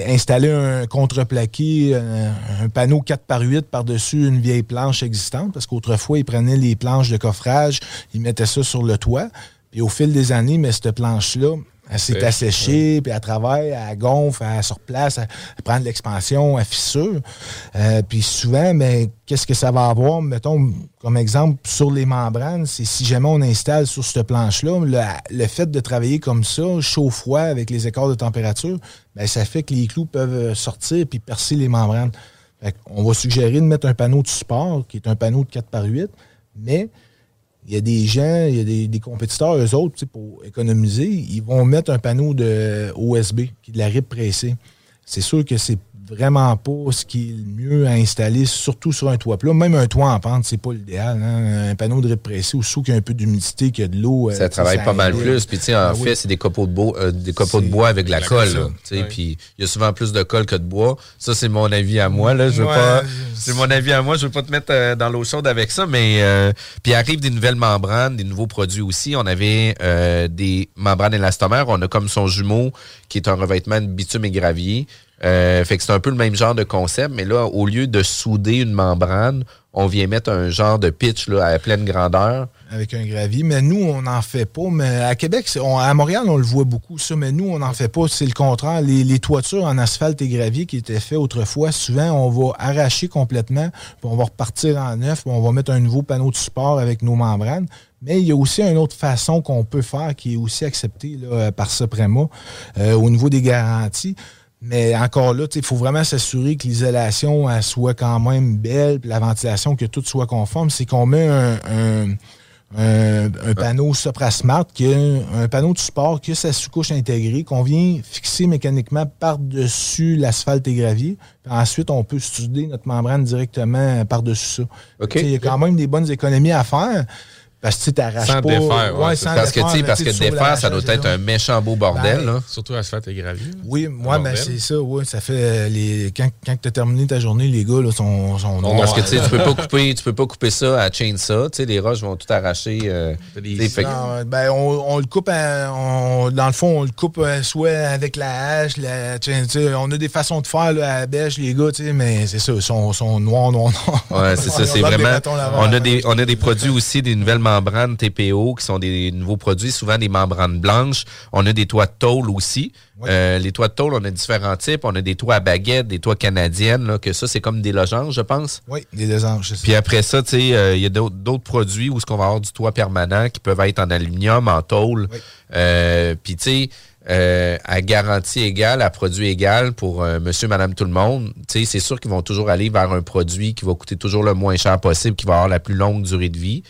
installer un contreplaqué, un, un panneau 4 par 8 par-dessus une vieille planche existante, parce qu'autrefois, ils prenaient les planches de coffrage, ils mettaient ça sur le toit. Puis au fil des années, mais cette planche-là, elle s'est asséchée, puis elle travaille, elle gonfle, elle surplace, elle, elle prend de l'expansion, elle fissure. Euh, puis souvent, mais qu'est-ce que ça va avoir, mettons, comme exemple, sur les membranes, c'est si jamais on installe sur cette planche-là, le, fait de travailler comme ça, chaud-froid, avec les écarts de température, bien, ça fait que les clous peuvent sortir puis percer les membranes. on va suggérer de mettre un panneau de support, qui est un panneau de 4 par 8, mais il y a des gens, il y a des, compétiteurs, eux autres, pour économiser, ils vont mettre un panneau de OSB, qui de la RIP pressée. C'est sûr que c'est vraiment pas ce qui est le mieux à installer, surtout sur un toit plat. Même un toit en pente, c'est pas l'idéal. Hein. Un panneau de répressé ou sous qu'il y a un peu d'humidité, qu'il y a de l'eau. Ça travaille pas mal plus. Puis, tu sais, en ben fait, c'est des copeaux de bois, des copeaux de bois avec de la, colle. Puis, il y a souvent plus de colle que de bois. Ça, c'est mon avis à moi. Là. Je veux pas. C'est mon avis à moi. Je veux pas te mettre dans l'eau chaude avec ça, mais puis arrive des nouvelles membranes, des nouveaux produits aussi. On avait des membranes élastomères. On a comme son jumeau qui est un revêtement de bitume et gravier. Euh, c'est un peu le même genre de concept, mais là, au lieu de souder une membrane, on vient mettre un genre de pitch à pleine grandeur. Avec un gravier. Mais nous, on n'en fait pas. Mais à Québec, à Montréal, on le voit beaucoup, ça. Mais nous, on n'en fait pas. C'est le contraire. Les, toitures en asphalte et gravier qui étaient faites autrefois, souvent, on va arracher complètement, puis on va repartir en neuf, puis on va mettre un nouveau panneau de support avec nos membranes. Mais il y a aussi une autre façon qu'on peut faire qui est aussi acceptée par Suprema euh, au niveau des garanties. Mais encore là, il faut vraiment s'assurer que l'isolation soit quand même belle, puis la ventilation, que tout soit conforme. C'est qu'on met un, panneau Sopra Smart, qui un panneau de support, qui a sa sous-couche intégrée, qu'on vient fixer mécaniquement par-dessus l'asphalte et gravier. ensuite, on peut studer notre membrane directement par-dessus ça. Il y a quand même des bonnes économies à faire. Parce que tu t'arraches pas. Défaire, ouais, sans parce défaire, que, parce que défaire, ça doit être un méchant beau bordel. Ben, là. Surtout asphalte et gravier. Oui, moi, ben, c'est ça. Ouais, ça fait euh, les quand, quand tu as terminé ta journée, les gars là, sont, sont non, Parce que tu peux pas couper, tu peux pas couper ça à chainsaw. Tu sais, les roches vont tout arracher. Euh, non, ben, on, on, le coupe, on, dans le fond, on le coupe euh, soit avec la hache, la, on a des façons de faire là, à la bêche, les gars, mais c'est ça, ils sont, sont noirs, noirs, noirs. Ouais, c'est ça, c'est vraiment. On a, des, on a des produits aussi, des nouvelles membranes TPO qui sont des nouveaux produits, souvent des membranes blanches. On a des toits de tôle aussi. Euh, les toits de tôle, on a différents types. On a des toits à baguettes, des toits canadiennes, que ça, c'est comme des losanges, je pense. Oui, des losanges. Puis après ça, tu sais, euh, il y a d'autres produits où ce qu'on va avoir du toit permanent qui peuvent être en aluminium, en tôle. Euh, puis tu sais, à garantie égale, à produit égal pour monsieur, madame, tout le monde, c'est sûr qu'ils vont toujours aller vers un produit qui va coûter toujours le moins cher possible, qui va avoir la plus longue durée de vie.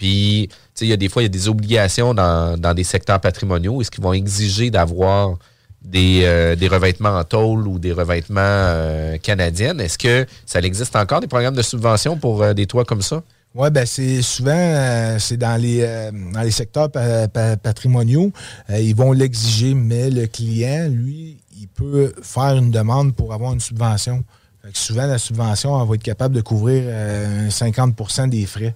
Puis, il y a des fois, il y a des obligations dans, des secteurs patrimoniaux. Est-ce qu'ils vont exiger d'avoir des, euh, revêtements en tôle ou des revêtements euh, canadiens? Est-ce que ça existe encore, des programmes de subvention pour euh, des toits comme ça? Oui, ben c'est souvent c'est dans les dans les secteurs patrimoniaux, ils vont l'exiger, mais le client, lui, il peut faire une demande pour avoir une subvention. souvent, la subvention va être capable de couvrir 50% des frais.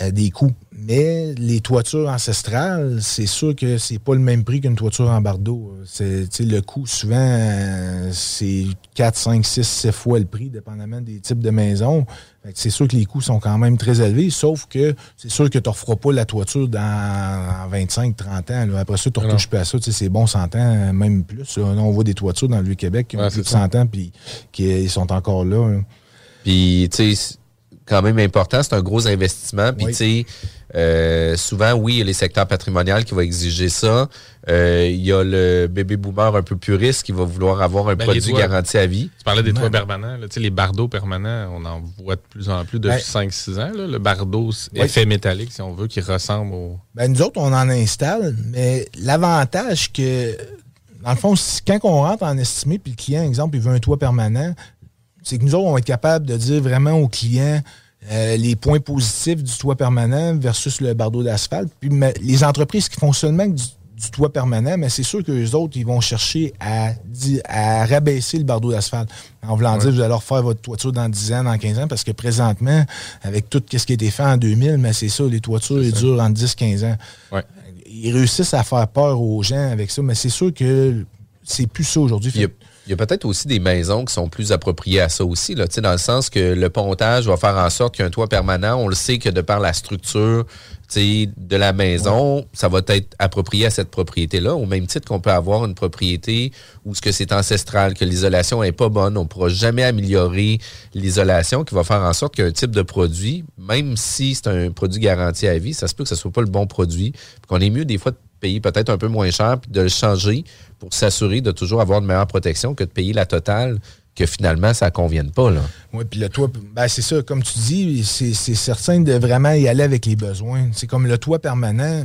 Euh, des coûts. Mais les toitures ancestrales, c'est sûr que c'est pas le même prix qu'une toiture en bardeau. C'est, le coût, souvent, euh, c'est 4, 5, 6, 7 fois le prix, dépendamment des types de maisons. C'est sûr que les coûts sont quand même très élevés, sauf que c'est sûr que tu ne referas pas la toiture dans 25, 30 ans. Après ça, tu ne retouches pas à ça. C'est bon 100 ans, même plus. on voit des toitures dans le Vieux-Québec qui ont plus de 100 ans puis qui sont encore là. Puis, tu sais, quand même important. C'est un gros investissement. Puis, tu sais, euh, souvent, oui, il y a les secteurs patrimoniaux qui vont exiger ça. Euh, il y a le bébé boomer un peu puriste qui va vouloir avoir un ben, produit garanti à vie. Tu parlais des toits permanents. sais les bardeaux permanents, on en voit de plus en plus depuis 5-6 ans. Le bardeau effet métallique, si on veut, qui ressemble au... Ben, nous autres, on en installe, mais l'avantage que, dans le fond, quand on rentre en estimé, puis le client, exemple, il veut un toit permanent, c'est que nous autres, on va être capable de dire vraiment aux clients euh, les points positifs du toit permanent versus le bardeau d'asphalte. Puis les entreprises qui font seulement du, toit permanent, mais c'est sûr que les autres, ils vont chercher à, à rabaisser le bardeau d'asphalte. En voulant dire, vous allez refaire votre toiture dans 10 ans, dans 15 ans, parce que présentement, avec tout ce qui a été fait en 2000, mais c'est ça, les toitures, ils durent en 10-15 ans. Ils réussissent à faire peur aux gens avec ça, mais c'est sûr que c'est plus ça aujourd'hui. Il y a peut-être aussi des maisons qui sont plus appropriées à ça aussi, là, dans le sens que le pontage va faire en sorte qu'un toit permanent, on le sait que de par la structure de la maison, ça va être approprié à cette propriété-là, au même titre qu'on peut avoir une propriété où ce que c'est ancestral, que l'isolation est pas bonne, on ne pourra jamais améliorer l'isolation, qui va faire en sorte qu'un type de produit, même si c'est un produit garanti à vie, ça se peut que ce soit pas le bon produit, qu'on est mieux des fois de payer peut-être un peu moins cher, puis de le changer pour s'assurer de toujours avoir une meilleure protection que de payer la totale que finalement, ça ne convienne pas. Là. Oui, puis le toit, ben c'est ça, comme tu dis, c'est certain de vraiment y aller avec les besoins. C'est comme le toit permanent.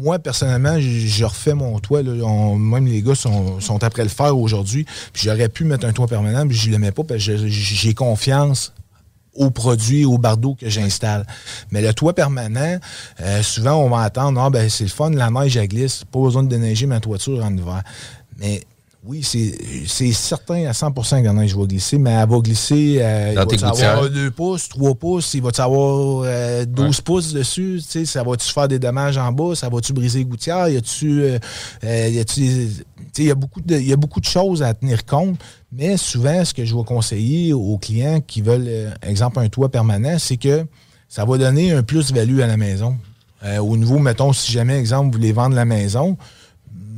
moi, personnellement, je refais mon toit. même les gars sont, après le faire aujourd'hui. J'aurais pu mettre un toit permanent, mais je ne l'aimais pas parce que j'ai confiance aux produits, aux bardeaux que j'installe. Mais le toit permanent, euh, souvent, on va attendre, ah, ben, c'est le fun, la neige, elle glisse, pas besoin de déneiger ma toiture en hiver. Mais oui, c'est certain à 100 que la neige va glisser, mais elle va glisser. Euh, Dans il va avoir 2 pouces, 3 pouces, il va avoir 12 pouces dessus. Ça va-tu faire des dommages en bas? Ça va-tu briser les gouttières? Y a-tu. Euh, euh, il y, a beaucoup de, y a beaucoup de choses à tenir compte, mais souvent, ce que je vais conseiller aux clients qui veulent, exemple, un toit permanent, c'est que ça va donner un plus-value à la maison. au niveau, mettons, si jamais, exemple, vous voulez vendre la maison,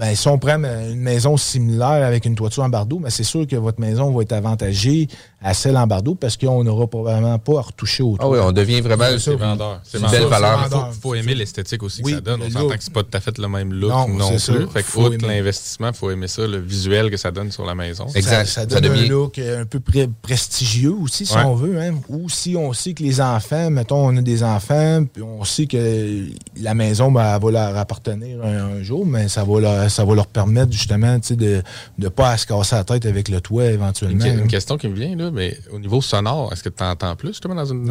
ben, si on prend une maison similaire avec une toiture en bardeau, ben, c'est sûr que votre maison va être avantagée à celle en bardeau parce qu'on n'aura probablement pas à retoucher au Ah oui, on devient vraiment c'est vendeur. C'est une belle valeur. Il faut, aimer l'esthétique aussi que ça donne. On s'entend que c'est pas tout à fait le même look non, non plus. Fait que l'investissement, il faut aimer ça, le visuel que ça donne sur la maison. Exact. Ça, donne un look un peu prestigieux aussi, si on veut. Hein. Ou si on sait que les enfants, mettons, on a des enfants, puis on sait que la maison ben, va leur appartenir un, jour, mais ça va leur, ça va leur permettre justement de ne pas se casser la tête avec le toit éventuellement. Une, une question qui me vient, là, mais au niveau sonore, est-ce que tu entends plus justement dans une.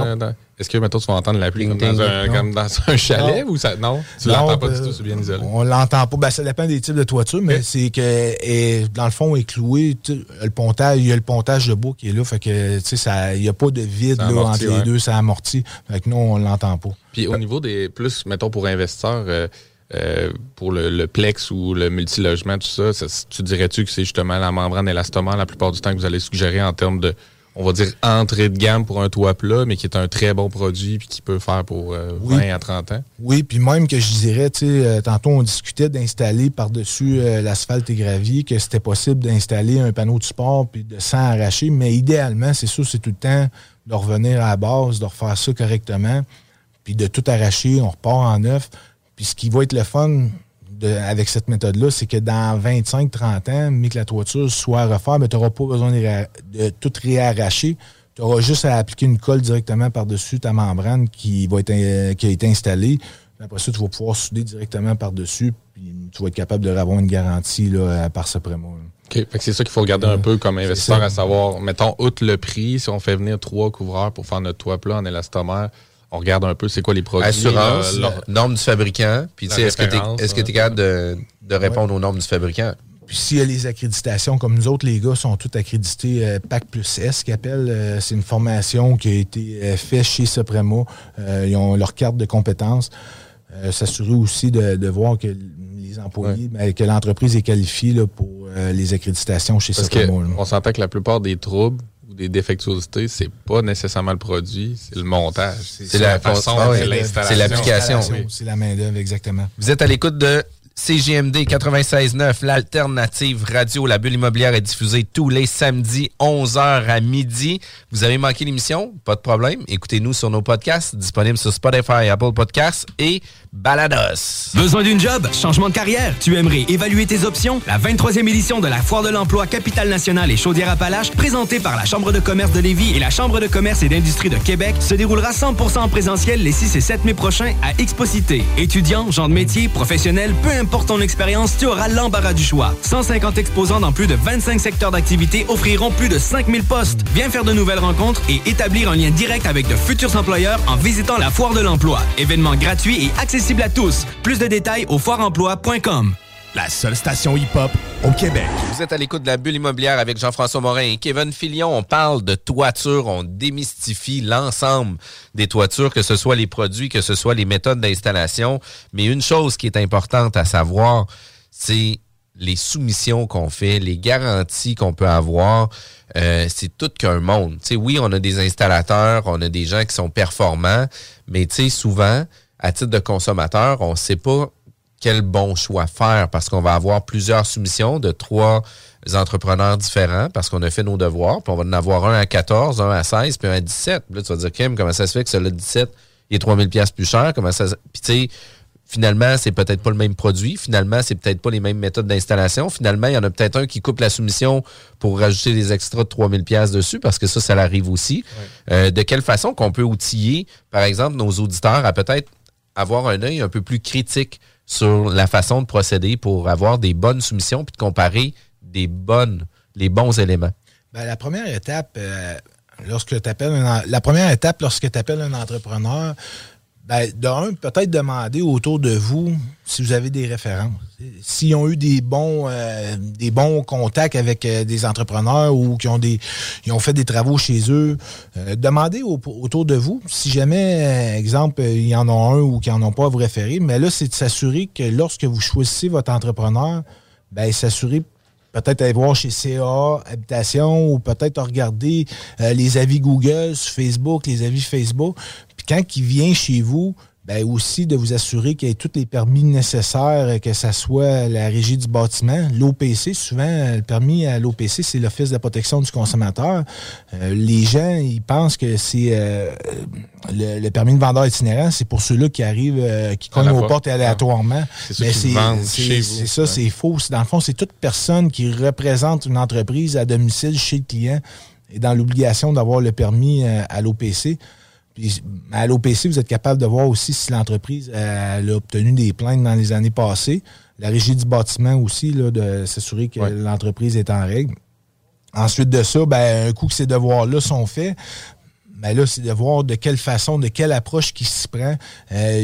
est-ce que maintenant tu vas entendre la pluie comme, dans un, comme dans un chalet ou ça. Non? Tu l'entends pas du tout, c'est bien isolé. On l'entend pas. Ben, ça dépend des types de toitures, mais c'est que dans le fond, est cloué. Le pontage, il y a le pontage de bois qui est là. Fait que il n'y a pas de vide là, entre les deux, ça amortit. Fait que nous, on l'entend pas. Puis au niveau des plus, mettons pour investisseurs, euh, euh, pour le, plex ou le multilogement, tout ça, ça tu dirais-tu que c'est justement la membrane élastomère la plupart du temps que vous allez suggérer en termes de on va dire, entrée de gamme pour un toit plat, mais qui est un très bon produit puis qui peut faire pour 20 euh, à 30 ans? Oui, puis même que je dirais, tu sais, euh, tantôt on discutait d'installer par-dessus euh, l'asphalte et gravier, que c'était possible d'installer un panneau de sport puis de s'arracher, mais idéalement, c'est sûr, c'est tout le temps de revenir à la base, de refaire ça correctement, puis de tout arracher, on repart en neuf. Puis ce qui va être le fun, avec cette méthode-là, c'est que dans 25-30 ans, mais que la toiture soit refaite, mais tu n'auras pas besoin de, tout réarracher. Tu auras juste à appliquer une colle directement par-dessus ta membrane qui, va être, euh, qui a été installée. Après ça, tu vas pouvoir souder directement par-dessus, puis tu vas être capable de avoir une garantie là, par ce prémo. OK. c'est ça qu'il faut regarder un peu comme investisseur, à savoir, mettons, outre le prix, si on fait venir trois couvreurs pour faire notre toit plat en élastomère, on regarde un peu c'est quoi les produits. Assurance, normes du fabricant. Puis, est-ce que tu es, capable de, répondre aux normes du fabricant? Puis s'il y a les accréditations, comme nous autres, les gars sont tous accrédités euh, PAC plus S, qu'ils appellent. Euh, c'est une formation qui a été euh, faite chez Supremo. ils ont leur carte de compétences. S'assurer aussi de, voir que les employés, ben, que l'entreprise est qualifiée pour les accréditations chez Parce Supremo. on s'entend que la plupart des troubles des défectuosités, c'est pas nécessairement le produit, c'est le montage. C'est la, façon, c'est l'installation. C'est l'application. C'est la main-d'œuvre, exactement. Vous êtes à l'écoute de CGMD 96.9, l'alternative radio. La bulle immobilière est diffusée tous les samedis, 11h à midi. Vous avez manqué l'émission? Pas de problème. Écoutez-nous sur nos podcasts, disponibles sur Spotify, Apple Podcasts et Balados. Besoin d'une job? Changement de carrière? Tu aimerais évaluer tes options? La 23e édition de la Foire de l'emploi Capitale Nationale et Chaudière-Appalaches, présentée par la Chambre de commerce de Lévis et la Chambre de commerce et d'industrie de Québec, se déroulera 100% en présentiel les 6 et 7 mai prochains à Exposité. Étudiants, gens de métier, professionnels, peu importe ton expérience, tu auras l'embarras du choix. 150 exposants dans plus de 25 secteurs d'activité offriront plus de 5000 postes. Viens faire de nouvelles rencontres et établir un lien direct avec de futurs employeurs en visitant la Foire de l'emploi. Événement gratuit et accessible à tous. Plus de détails au foireemploi.com. La seule station hip-hop au Québec. Vous êtes à l'écoute de la bulle immobilière avec Jean-François Morin et Kevin Filion. On parle de toiture, on démystifie l'ensemble des toitures, que ce soit les produits, que ce soit les méthodes d'installation. Mais une chose qui est importante à savoir, c'est les soumissions qu'on fait, les garanties qu'on peut avoir. Euh, c'est tout qu'un monde. sais, oui, on a des installateurs, on a des gens qui sont performants, mais souvent, à titre de consommateur, on ne sait pas quel bon choix faire parce qu'on va avoir plusieurs soumissions de trois entrepreneurs différents parce qu'on a fait nos devoirs, puis on va en avoir un à 14, un à 16, puis un à 17. Puis là, tu vas dire, Kim, comment ça se fait que celui-là 17 il est 3000 pièces plus cher? Comment ça... Puis tu sais, finalement, c'est peut-être pas le même produit. Finalement, c'est peut-être pas les mêmes méthodes d'installation. Finalement, il y en a peut-être un qui coupe la soumission pour rajouter des extras de 3000 pièces dessus parce que ça, ça l'arrive aussi. Euh, de quelle façon qu'on peut outiller, par exemple, nos auditeurs à peut-être avoir un œil un peu plus critique sur la façon de procéder pour avoir des bonnes soumissions puis de comparer des bonnes, les bons éléments? Ben, la première étape, euh, lorsque tu appelles la première étape lorsque tu appelles un entrepreneur, ben, d'un, peut-être demander autour de vous si vous avez des références. S'ils ont eu des bons, euh, des bons contacts avec euh, des entrepreneurs ou qui ont des, ils ont fait des travaux chez eux, euh, demandez autour de vous. Si jamais, exemple, il y en a un ou qu'ils n'en ont pas à vous référer, mais là, c'est de s'assurer que lorsque vous choisissez votre entrepreneur, ben, s'assurer peut-être aller voir chez CA Habitation ou peut-être regarder les avis Google sur Facebook, les avis Facebook, quand il vient chez vous, ben aussi de vous assurer qu'il y ait tous les permis nécessaires, que ce soit la régie du bâtiment, l'OPC, souvent le permis à l'OPC, c'est l'Office de la protection du consommateur. Euh, les gens, ils pensent que c'est euh, le, permis de vendeur itinérant, c'est pour ceux-là qui arrivent, euh, qui cognent aux portes aléatoirement. Mais c'est ça, c'est faux. Dans le fond, c'est toute personne qui représente une entreprise à domicile chez le client et dans l'obligation d'avoir le permis à l'OPC à l'OPC, vous êtes capable de voir aussi si l'entreprise a obtenu des plaintes dans les années passées. La régie du bâtiment aussi, là, de s'assurer que l'entreprise est en règle. Ensuite de ça, ben, un coup que ces devoirs-là sont faits, mais là, c'est de voir de quelle façon, de quelle approche qui s'y prend. Euh,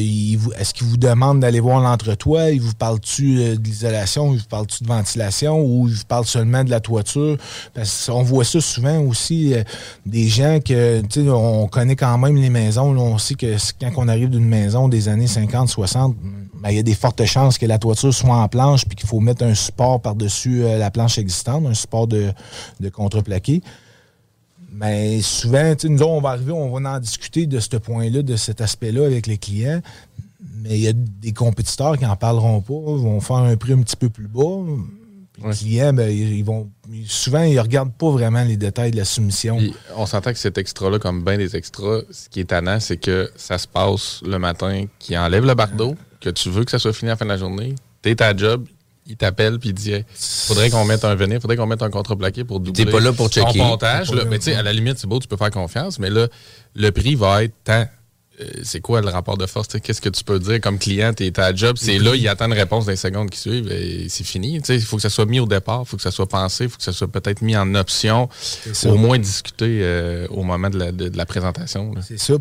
est-ce qu'il vous demande d'aller voir l'entretoit? Il vous parle-tu euh, de l'isolation? Il vous parle-tu de ventilation? Ou il vous parle seulement de la toiture? Parce qu'on voit ça souvent aussi, euh, des gens que, tu sais, on connaît quand même les maisons. on sait que quand on arrive d'une maison des années 50, 60, ben, il y a des fortes chances que la toiture soit en planche puis qu'il faut mettre un support par-dessus la planche existante, un support de contreplaqué. Mais souvent, nous on va arriver, on va en discuter de ce point-là, de cet aspect-là avec les clients. Mais il y a des compétiteurs qui n'en parleront pas, vont faire un prix un petit peu plus bas. Les clients, ben, ils vont souvent, ils ne regardent pas vraiment les détails de la soumission. on s'entend que cet extra-là, comme bien des extras, ce qui est tannant, c'est que ça se passe le matin, qui enlève le bardeau, que tu veux que ça soit fini à la fin de la journée, tu es ta job, il t'appelle puis il dit faudrait qu'on mette un venir, faudrait qu'on mette un contreplaqué pour doubler T'es pas là pour checker. montage. mais tu sais, à la limite, c'est beau, tu peux faire confiance, mais là, le prix va être tant. Euh, c'est quoi le rapport de force? Qu'est-ce que tu peux dire comme client? T'es ta job, c'est là, il attend une réponse dans les secondes qui suivent et c'est fini. Il faut que ça soit mis au départ, il faut que ça soit pensé, il faut que ça soit peut-être mis en option, au moins discuter euh, au moment de la, de, la présentation. C'est ça.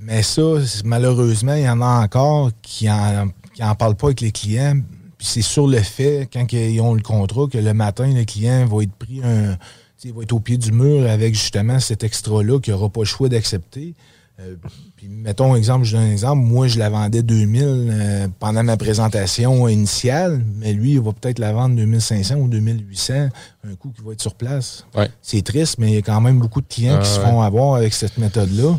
Mais ça, malheureusement, il y en a encore qui en, qui en parlent pas avec les clients c'est sur le fait, quand ils ont le contrat, que le matin, le client va être pris un. Il va être au pied du mur avec justement cet extra-là qu'il n'aura pas le choix d'accepter. Euh, puis mettons exemple, je donne un exemple, moi je la vendais 2000 euh, pendant ma présentation initiale, mais lui il va peut-être la vendre 2500 ou 2800 un coup qui va être sur place. C'est triste, mais il y a quand même beaucoup de clients qui se font avoir avec cette méthode-là.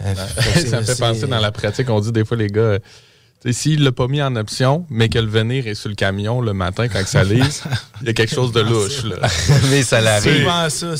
Euh, ça me fait penser dans la pratique, on dit des fois les gars s'il l'a pas mis en option, mais que le venir est sur le camion le matin quand ça livre, il y a quelque chose de louche. Là. mais ça l'arrive.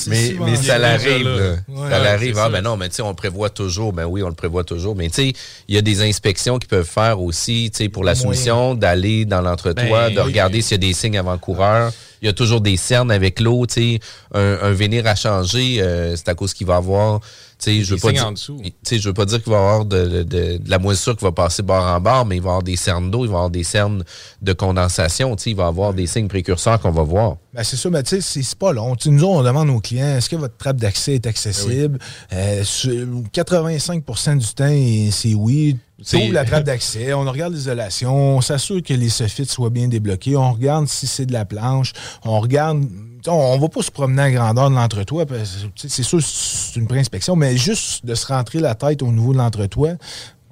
mais, mais ça l'arrive. ça l'arrive. Ah, ben non, mais tu sais, on le prévoit toujours. Ben oui, on le prévoit toujours. Mais tu sais, il y a des inspections qui peuvent faire aussi, tu sais, pour la soumission, d'aller dans l'entretoit, ben de regarder s'il y a des signes avant-coureurs. Il y a toujours des cernes avec l'eau, tu sais. Un, un, venir à changer, euh, c'est à cause qu'il va avoir je veux pas dire, je veux pas dire qu'il va y avoir de, la moisissure qui va passer bord en bord, mais il va y avoir des cernes d'eau, il va y avoir des cernes de condensation, il va y avoir des signes précurseurs qu'on va voir. Ben c'est ça, mais tu sais, c'est pas long. nous, on demande aux clients, est-ce que votre trappe d'accès est accessible? 85% ben euh, du temps, c'est oui. On la trappe d'accès, on regarde l'isolation, on s'assure que les soffites soient bien débloqués, on regarde si c'est de la planche, on regarde on, ne va pas se promener à grandeur de l'entretoit. C'est sûr, c'est une pré-inspection, mais juste de se rentrer la tête au niveau de l'entretoit,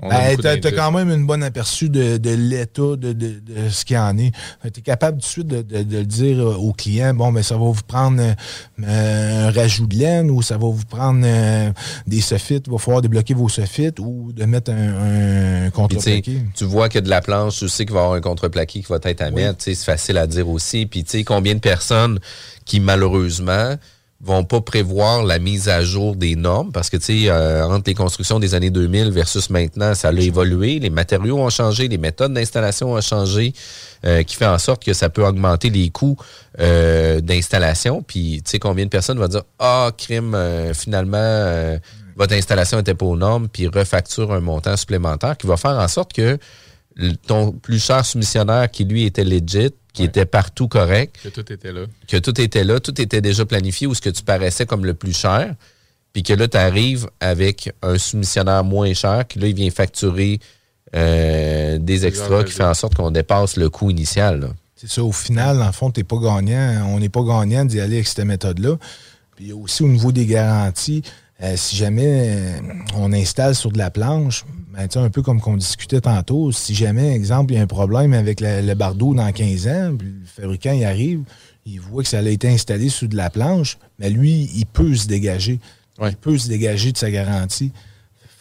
ben, tu as, quand même une bonne aperçu de, l'état de, ce qu'il y en est. Tu es capable tout de suite de, le dire au client, bon, ben, ça va vous prendre euh, un rajout de laine ou ça va vous prendre euh, des soffites, il va falloir débloquer vos soffites ou de mettre un, contreplaqué. Tu vois a de la planche, tu sais qu'il va y avoir un contreplaqué qui va être à mettre. C'est facile à dire aussi. Puis, tu sais, combien de personnes qui, malheureusement, vont pas prévoir la mise à jour des normes parce que, tu sais, euh, entre les constructions des années 2000 versus maintenant, ça a évolué, les matériaux ont changé, les méthodes d'installation ont changé, euh, qui fait en sorte que ça peut augmenter les coûts euh, d'installation. Puis, tu sais, combien de personnes vont dire, ah, crime, finalement, votre installation était pas aux normes, puis refacture un montant supplémentaire qui va faire en sorte que ton plus cher soumissionnaire qui, lui, était legit, qui était partout correct, Que tout était là. que tout était là, tout était déjà planifié, ou ce que tu paraissais comme le plus cher, puis que là, tu arrives avec un soumissionnaire moins cher, qui là, il vient facturer euh, des extras, qui fait en sorte qu'on dépasse le coût initial. là. C'est ça, au final, dans le fond, t'es pas gagnant. On n'est pas gagnant d'y aller avec cette méthode-là. Puis aussi au niveau des garanties, euh, si jamais euh, on installe sur de la planche, ben, un peu comme qu'on discutait tantôt, si jamais, exemple, il y a un problème avec la- le bardeau dans 15 ans, puis le fabricant il arrive, il voit que ça a été installé sur de la planche, mais lui, il peut se dégager. Il peut se dégager de sa garantie.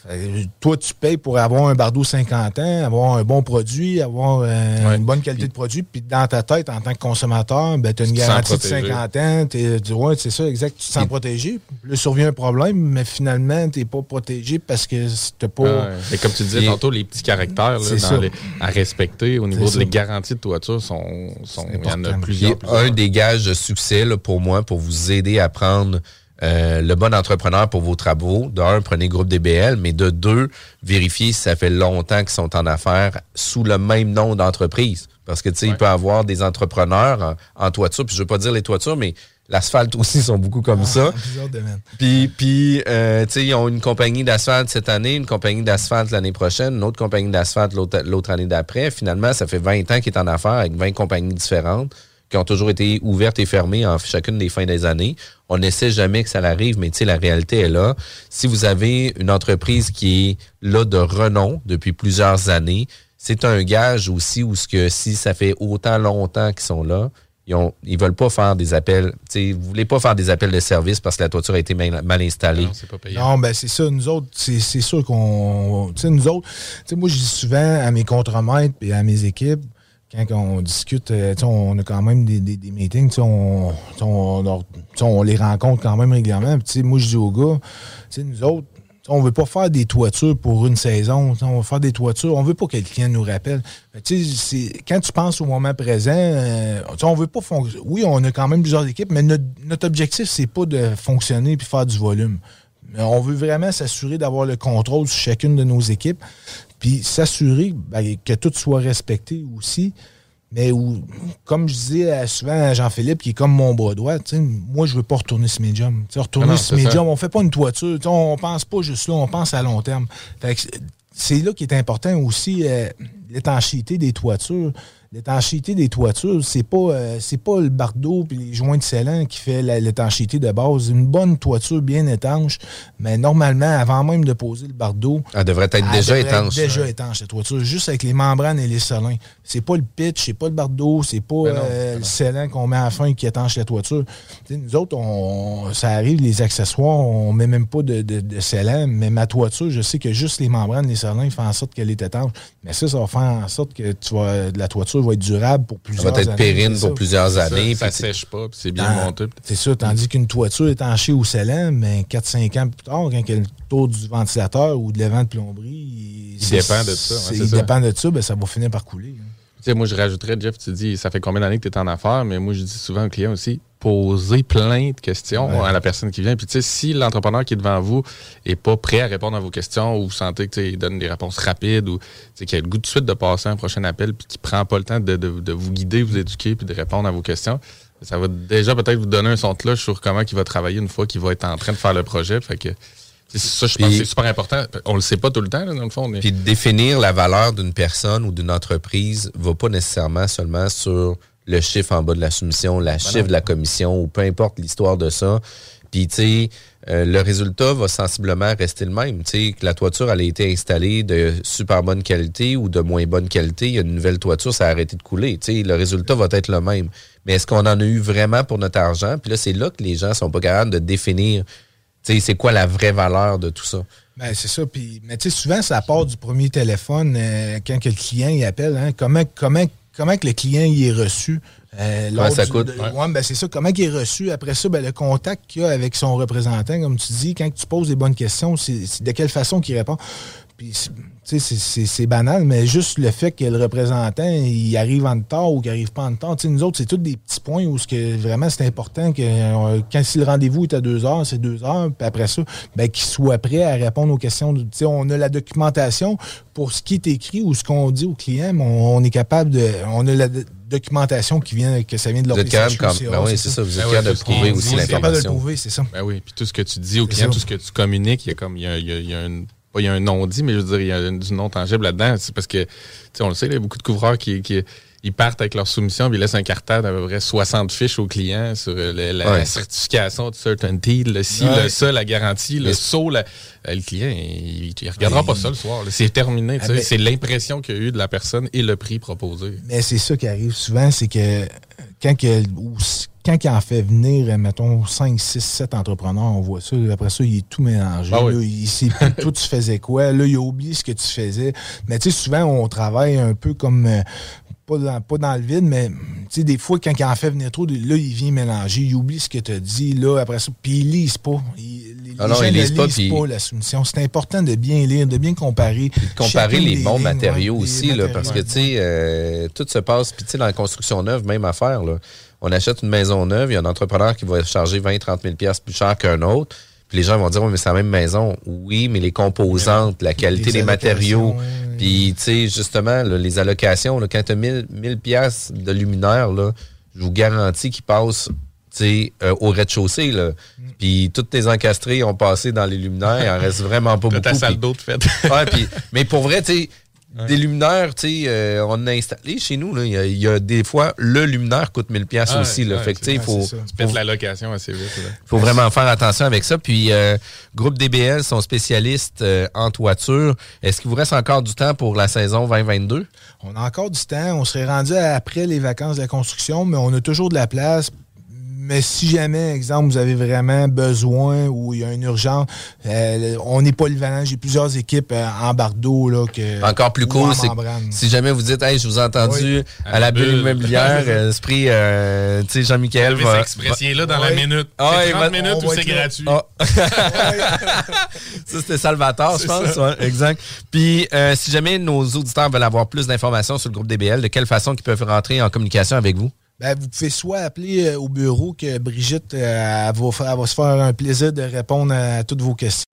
Que Toi, tu payes pour avoir un bardeau 50 ans, avoir un bon produit, avoir euh, une bonne qualité de produit, puis dans ta tête, en tant que consommateur, ben, tu as une garantie de protégé. 50 ans, t'es- tu vois, c'est ça, exact, tu te sens protégé. Là, survient un problème, mais finalement, tu n'es pas protégé parce que tu pas. Ah ouais. Mais comme tu disais tantôt, les petits caractères là, dans les- à respecter au niveau des garanties de toiture sont, sont il y en a Puis, plusieurs. un des gages de succès là, pour moi, pour vous aider à prendre euh, le bon entrepreneur pour vos travaux, d'un, prenez groupe DBL, mais de deux, vérifiez si ça fait longtemps qu'ils sont en affaires sous le même nom d'entreprise. Parce que, tu sais, il peut y avoir des entrepreneurs en, en toiture, puis je veux pas dire les toitures, mais l'asphalte aussi sont beaucoup comme ça. Plusieurs domaines. Puis, puis euh, tu sais, ils ont une compagnie d'asphalte cette année, une compagnie d'asphalte l'année prochaine, une autre compagnie d'asphalte l'autre l'autre année d'après. Finalement, ça fait 20 ans qu'il est en affaires avec 20 compagnies différentes qui ont toujours été ouvertes et fermées en chacune des fins des années. On n'essaie jamais que ça l'arrive, mais tu sais, la réalité est là. Si vous avez une entreprise qui est là de renom depuis plusieurs années, c'est un gage aussi où ce que si ça fait autant longtemps qu'ils sont là, ils ont, ils veulent pas faire des appels. Tu sais, vous voulez pas faire des appels de service parce que la toiture a été mal, mal installée. Non, ben c'est ça. Nous autres, c'est c'est sûr qu'on. Tu sais, nous autres, tu sais, moi, je dis souvent à mes contremaîtres et à mes équipes, quand on discute, euh, on a quand même des, meetings, on, les rencontre quand même régulièrement. Puis, moi, je dis aux gars, nous autres, on veut pas faire des toitures pour une saison. On veut faire des toitures. On veut pas que client nous rappelle. Quand tu penses au moment présent, euh, on veut pas fonctionner. Oui, on a quand même plusieurs équipes, mais notre, notre objectif, c'est pas de fonctionner puis faire du volume. On veut vraiment s'assurer d'avoir le contrôle sur chacune de nos équipes, puis s'assurer ben, que tout soit respecté aussi. Mais où, comme je disais à- souvent à Jean-Philippe, qui est comme mon bras droit, moi, je veux pas retourner sur mes jobs. Tu sais, retourner non, sur ça. jobs, on fait pas une toiture. On pense pas juste là, on pense à long terme. C'est là qui est important aussi, euh, l'étanchéité des toitures. L'étanchéité des toitures, c'est pas, euh, c'est pas le bardeau puis les joints de scellant qui fait l'étanchéité de base. Une bonne toiture bien étanche, mais normalement, avant même de poser le bardeau, Elle devrait être elle déjà devrait étanche. déjà Ouais. étanche, la toiture, juste avec les membranes et les solins. C'est pas le pitch, c'est pas le bardeau, c'est pas Ben non, euh, le scellant qu'on met à la fin qui étanche la toiture. Nous autres, on, ça arrive, les accessoires, on met même pas de, de, de scellant, mais ma toiture, je sais que juste les membranes, les solins font en sorte qu'elle est étanche. Mais ça, ça va faire en sorte que tu vas, la toiture va être durable pour Ça plusieurs va être années. pour ça. plusieurs Ça, années. ça tu- sèche pas, puis c'est bien Dans- monté. C'est ça, tandis qu'une toiture étanchée au scellant, mais 4-5 ans plus tard, quand il y a le tour du ventilateur ou de l'évent de plomberie, Il dépend de ça, il ça. dépend de ça, ben, ça va finir par couler. hein. Tu sais, moi, je rajouterais, Jeff, tu dis, ça fait combien d'années que tu es en affaires, mais moi, je dis souvent aux clients aussi, posez plein de questions Ouais. à la personne qui vient. Puis, tu sais, si l'entrepreneur qui est devant vous est pas prêt à répondre à vos questions ou vous sentez qu'il donne des réponses rapides ou qu'il a le goût de suite de passer un prochain appel puis qu'il prend pas le temps de, de- de vous guider, vous éduquer puis de répondre à vos questions, ça va déjà peut-être vous donner un son de cloche sur comment il va travailler une fois qu'il va être en train de faire le projet. Fait que, ça, je pense Puis- que c'est super important. On le sait pas tout le temps, là, dans le fond. Puis définir la valeur d'une personne ou d'une entreprise va pas nécessairement seulement sur le chiffre en bas de la soumission, la chiffre de la commission ou peu importe l'histoire de ça. Puis, tu sais, euh, le résultat va sensiblement rester le même. Tu sais, que la toiture, elle a été installée de super bonne qualité ou de moins bonne qualité. Il y a une nouvelle toiture, ça a arrêté de couler. Tu sais, le résultat va être le même. Mais est-ce qu'on en a eu vraiment pour notre argent? Puis là, c'est là que les gens sont pas capables de définir, tu sais, c'est quoi la vraie valeur de tout ça. Ben, c'est ça. Puis, mais tu sais, souvent, ça part du premier téléphone euh, quand que le client il appelle. hein. comment, comment, comment que le client il est reçu? euh, lors ça du- coûte? de- Ouais. ouais, ben, c'est ça. Comment il est reçu? Après ça, ben, le contact qu'il a avec son représentant, comme tu dis, quand tu poses des bonnes questions, c'est de quelle façon qu'il répond. Puis, c'est banal, mais juste le fait que le représentant, il arrive en temps ou qu'il arrive pas en temps. nous autres, c'est tous des petits points où que vraiment c'est important que euh, quand si le rendez-vous est à deux heures, c'est deux heures. Puis après ça, ben, qu'il soit prêt à répondre aux questions. on a la documentation pour ce qui est écrit ou ce qu'on dit au client, mais on, est capable de. On a la documentation qui vient, que ça vient de leur Vous êtes comme, ben oui, c'est ça. Vous êtes ben capable de prouver aussi l'information. capable de le prouver, c'est ça. Ben oui, puis tout ce que tu dis au client, tout ce que tu communiques, il y a comme, il y a, il y a une il y a un non-dit, mais je veux dire, il y a du non tangible là-dedans. C'est parce que, tu sais, on le sait, il y a beaucoup de couvreurs qui, qui ils partent avec leur soumission, puis ils laissent un cartable d'à peu près 60 fiches au client sur la, certification de certainty, le ci, le ça, la garantie, le saut. le client, il, ne regardera pas ça le soir. C'est terminé. Ah, c'est l'impression qu'il y a eu de la personne et le prix proposé. Mais c'est ça qui arrive souvent, c'est que quand, que, quand il en fait venir, mettons, 5, 6, 7 entrepreneurs, on voit ça. Après ça, il est tout mélangé. Ah il sait plus toi, tu faisais quoi. Là, il a oublié ce que tu faisais. Mais tu sais, souvent, on travaille un peu comme. Pas dans, pas dans, le vide, mais des fois, quand il en fait venir trop, là, il vient mélanger, il oublie ce que tu as dit, là, après ça, puis il lise pas. Il, les ah non, gens il lise pas, pas la soumission. C'est important de bien lire, de bien comparer. de comparer les bons matériaux aussi, là, parce que, tu sais, euh, tout se passe, puis tu sais, dans la construction neuve, même affaire, là on achète une maison neuve, il y a un entrepreneur qui va charger 20 30 000 plus cher qu'un autre. Puis les gens vont dire, oui, mais c'est la même maison. Oui, mais les composantes, la qualité des matériaux. Puis, tu sais, justement, les allocations, là, quand tu as 1000, 1000 de luminaire, là, je vous garantis qu'ils passent euh, au rez-de-chaussée. Là. Mm. Puis toutes tes encastrés ont passé dans les luminaires. Il en reste vraiment pas beaucoup. ta salle ouais, mais pour vrai, tu sais, des luminaires, tu sais, euh, on a installé chez nous, il y, a des fois, le luminaire coûte 1000 pièces ah aussi. Là, fait que, il faut... Tu la location assez vite. Il faut vraiment faire attention avec ça. Puis, euh, Groupe DBL sont spécialistes euh, en toiture. Est-ce qu'il vous reste encore du temps pour la saison 2022? On a encore du temps. On serait rendu après les vacances de la construction, mais on a toujours de la place mais si jamais, exemple, vous avez vraiment besoin ou il y a une urgence, euh, on n'est pas polyvalent. J'ai plusieurs équipes euh, en bardeau. Là, que, Encore plus cool, c'est si jamais vous dites, hey, je vous ai entendu à, la bulle immobilière, euh, esprit, tu sais, Jean-Michel va. expressien là dans la minute. Ah, 30 minutes où c'est gratuit? Ah. ça, c'était Salvatore, je pense. exact. Puis, si jamais nos auditeurs veulent avoir plus d'informations sur le groupe DBL, de quelle façon ils peuvent rentrer en communication avec vous? Ben, vous pouvez soit appeler euh, au bureau que Brigitte euh, va, va se faire un plaisir de répondre à toutes vos questions.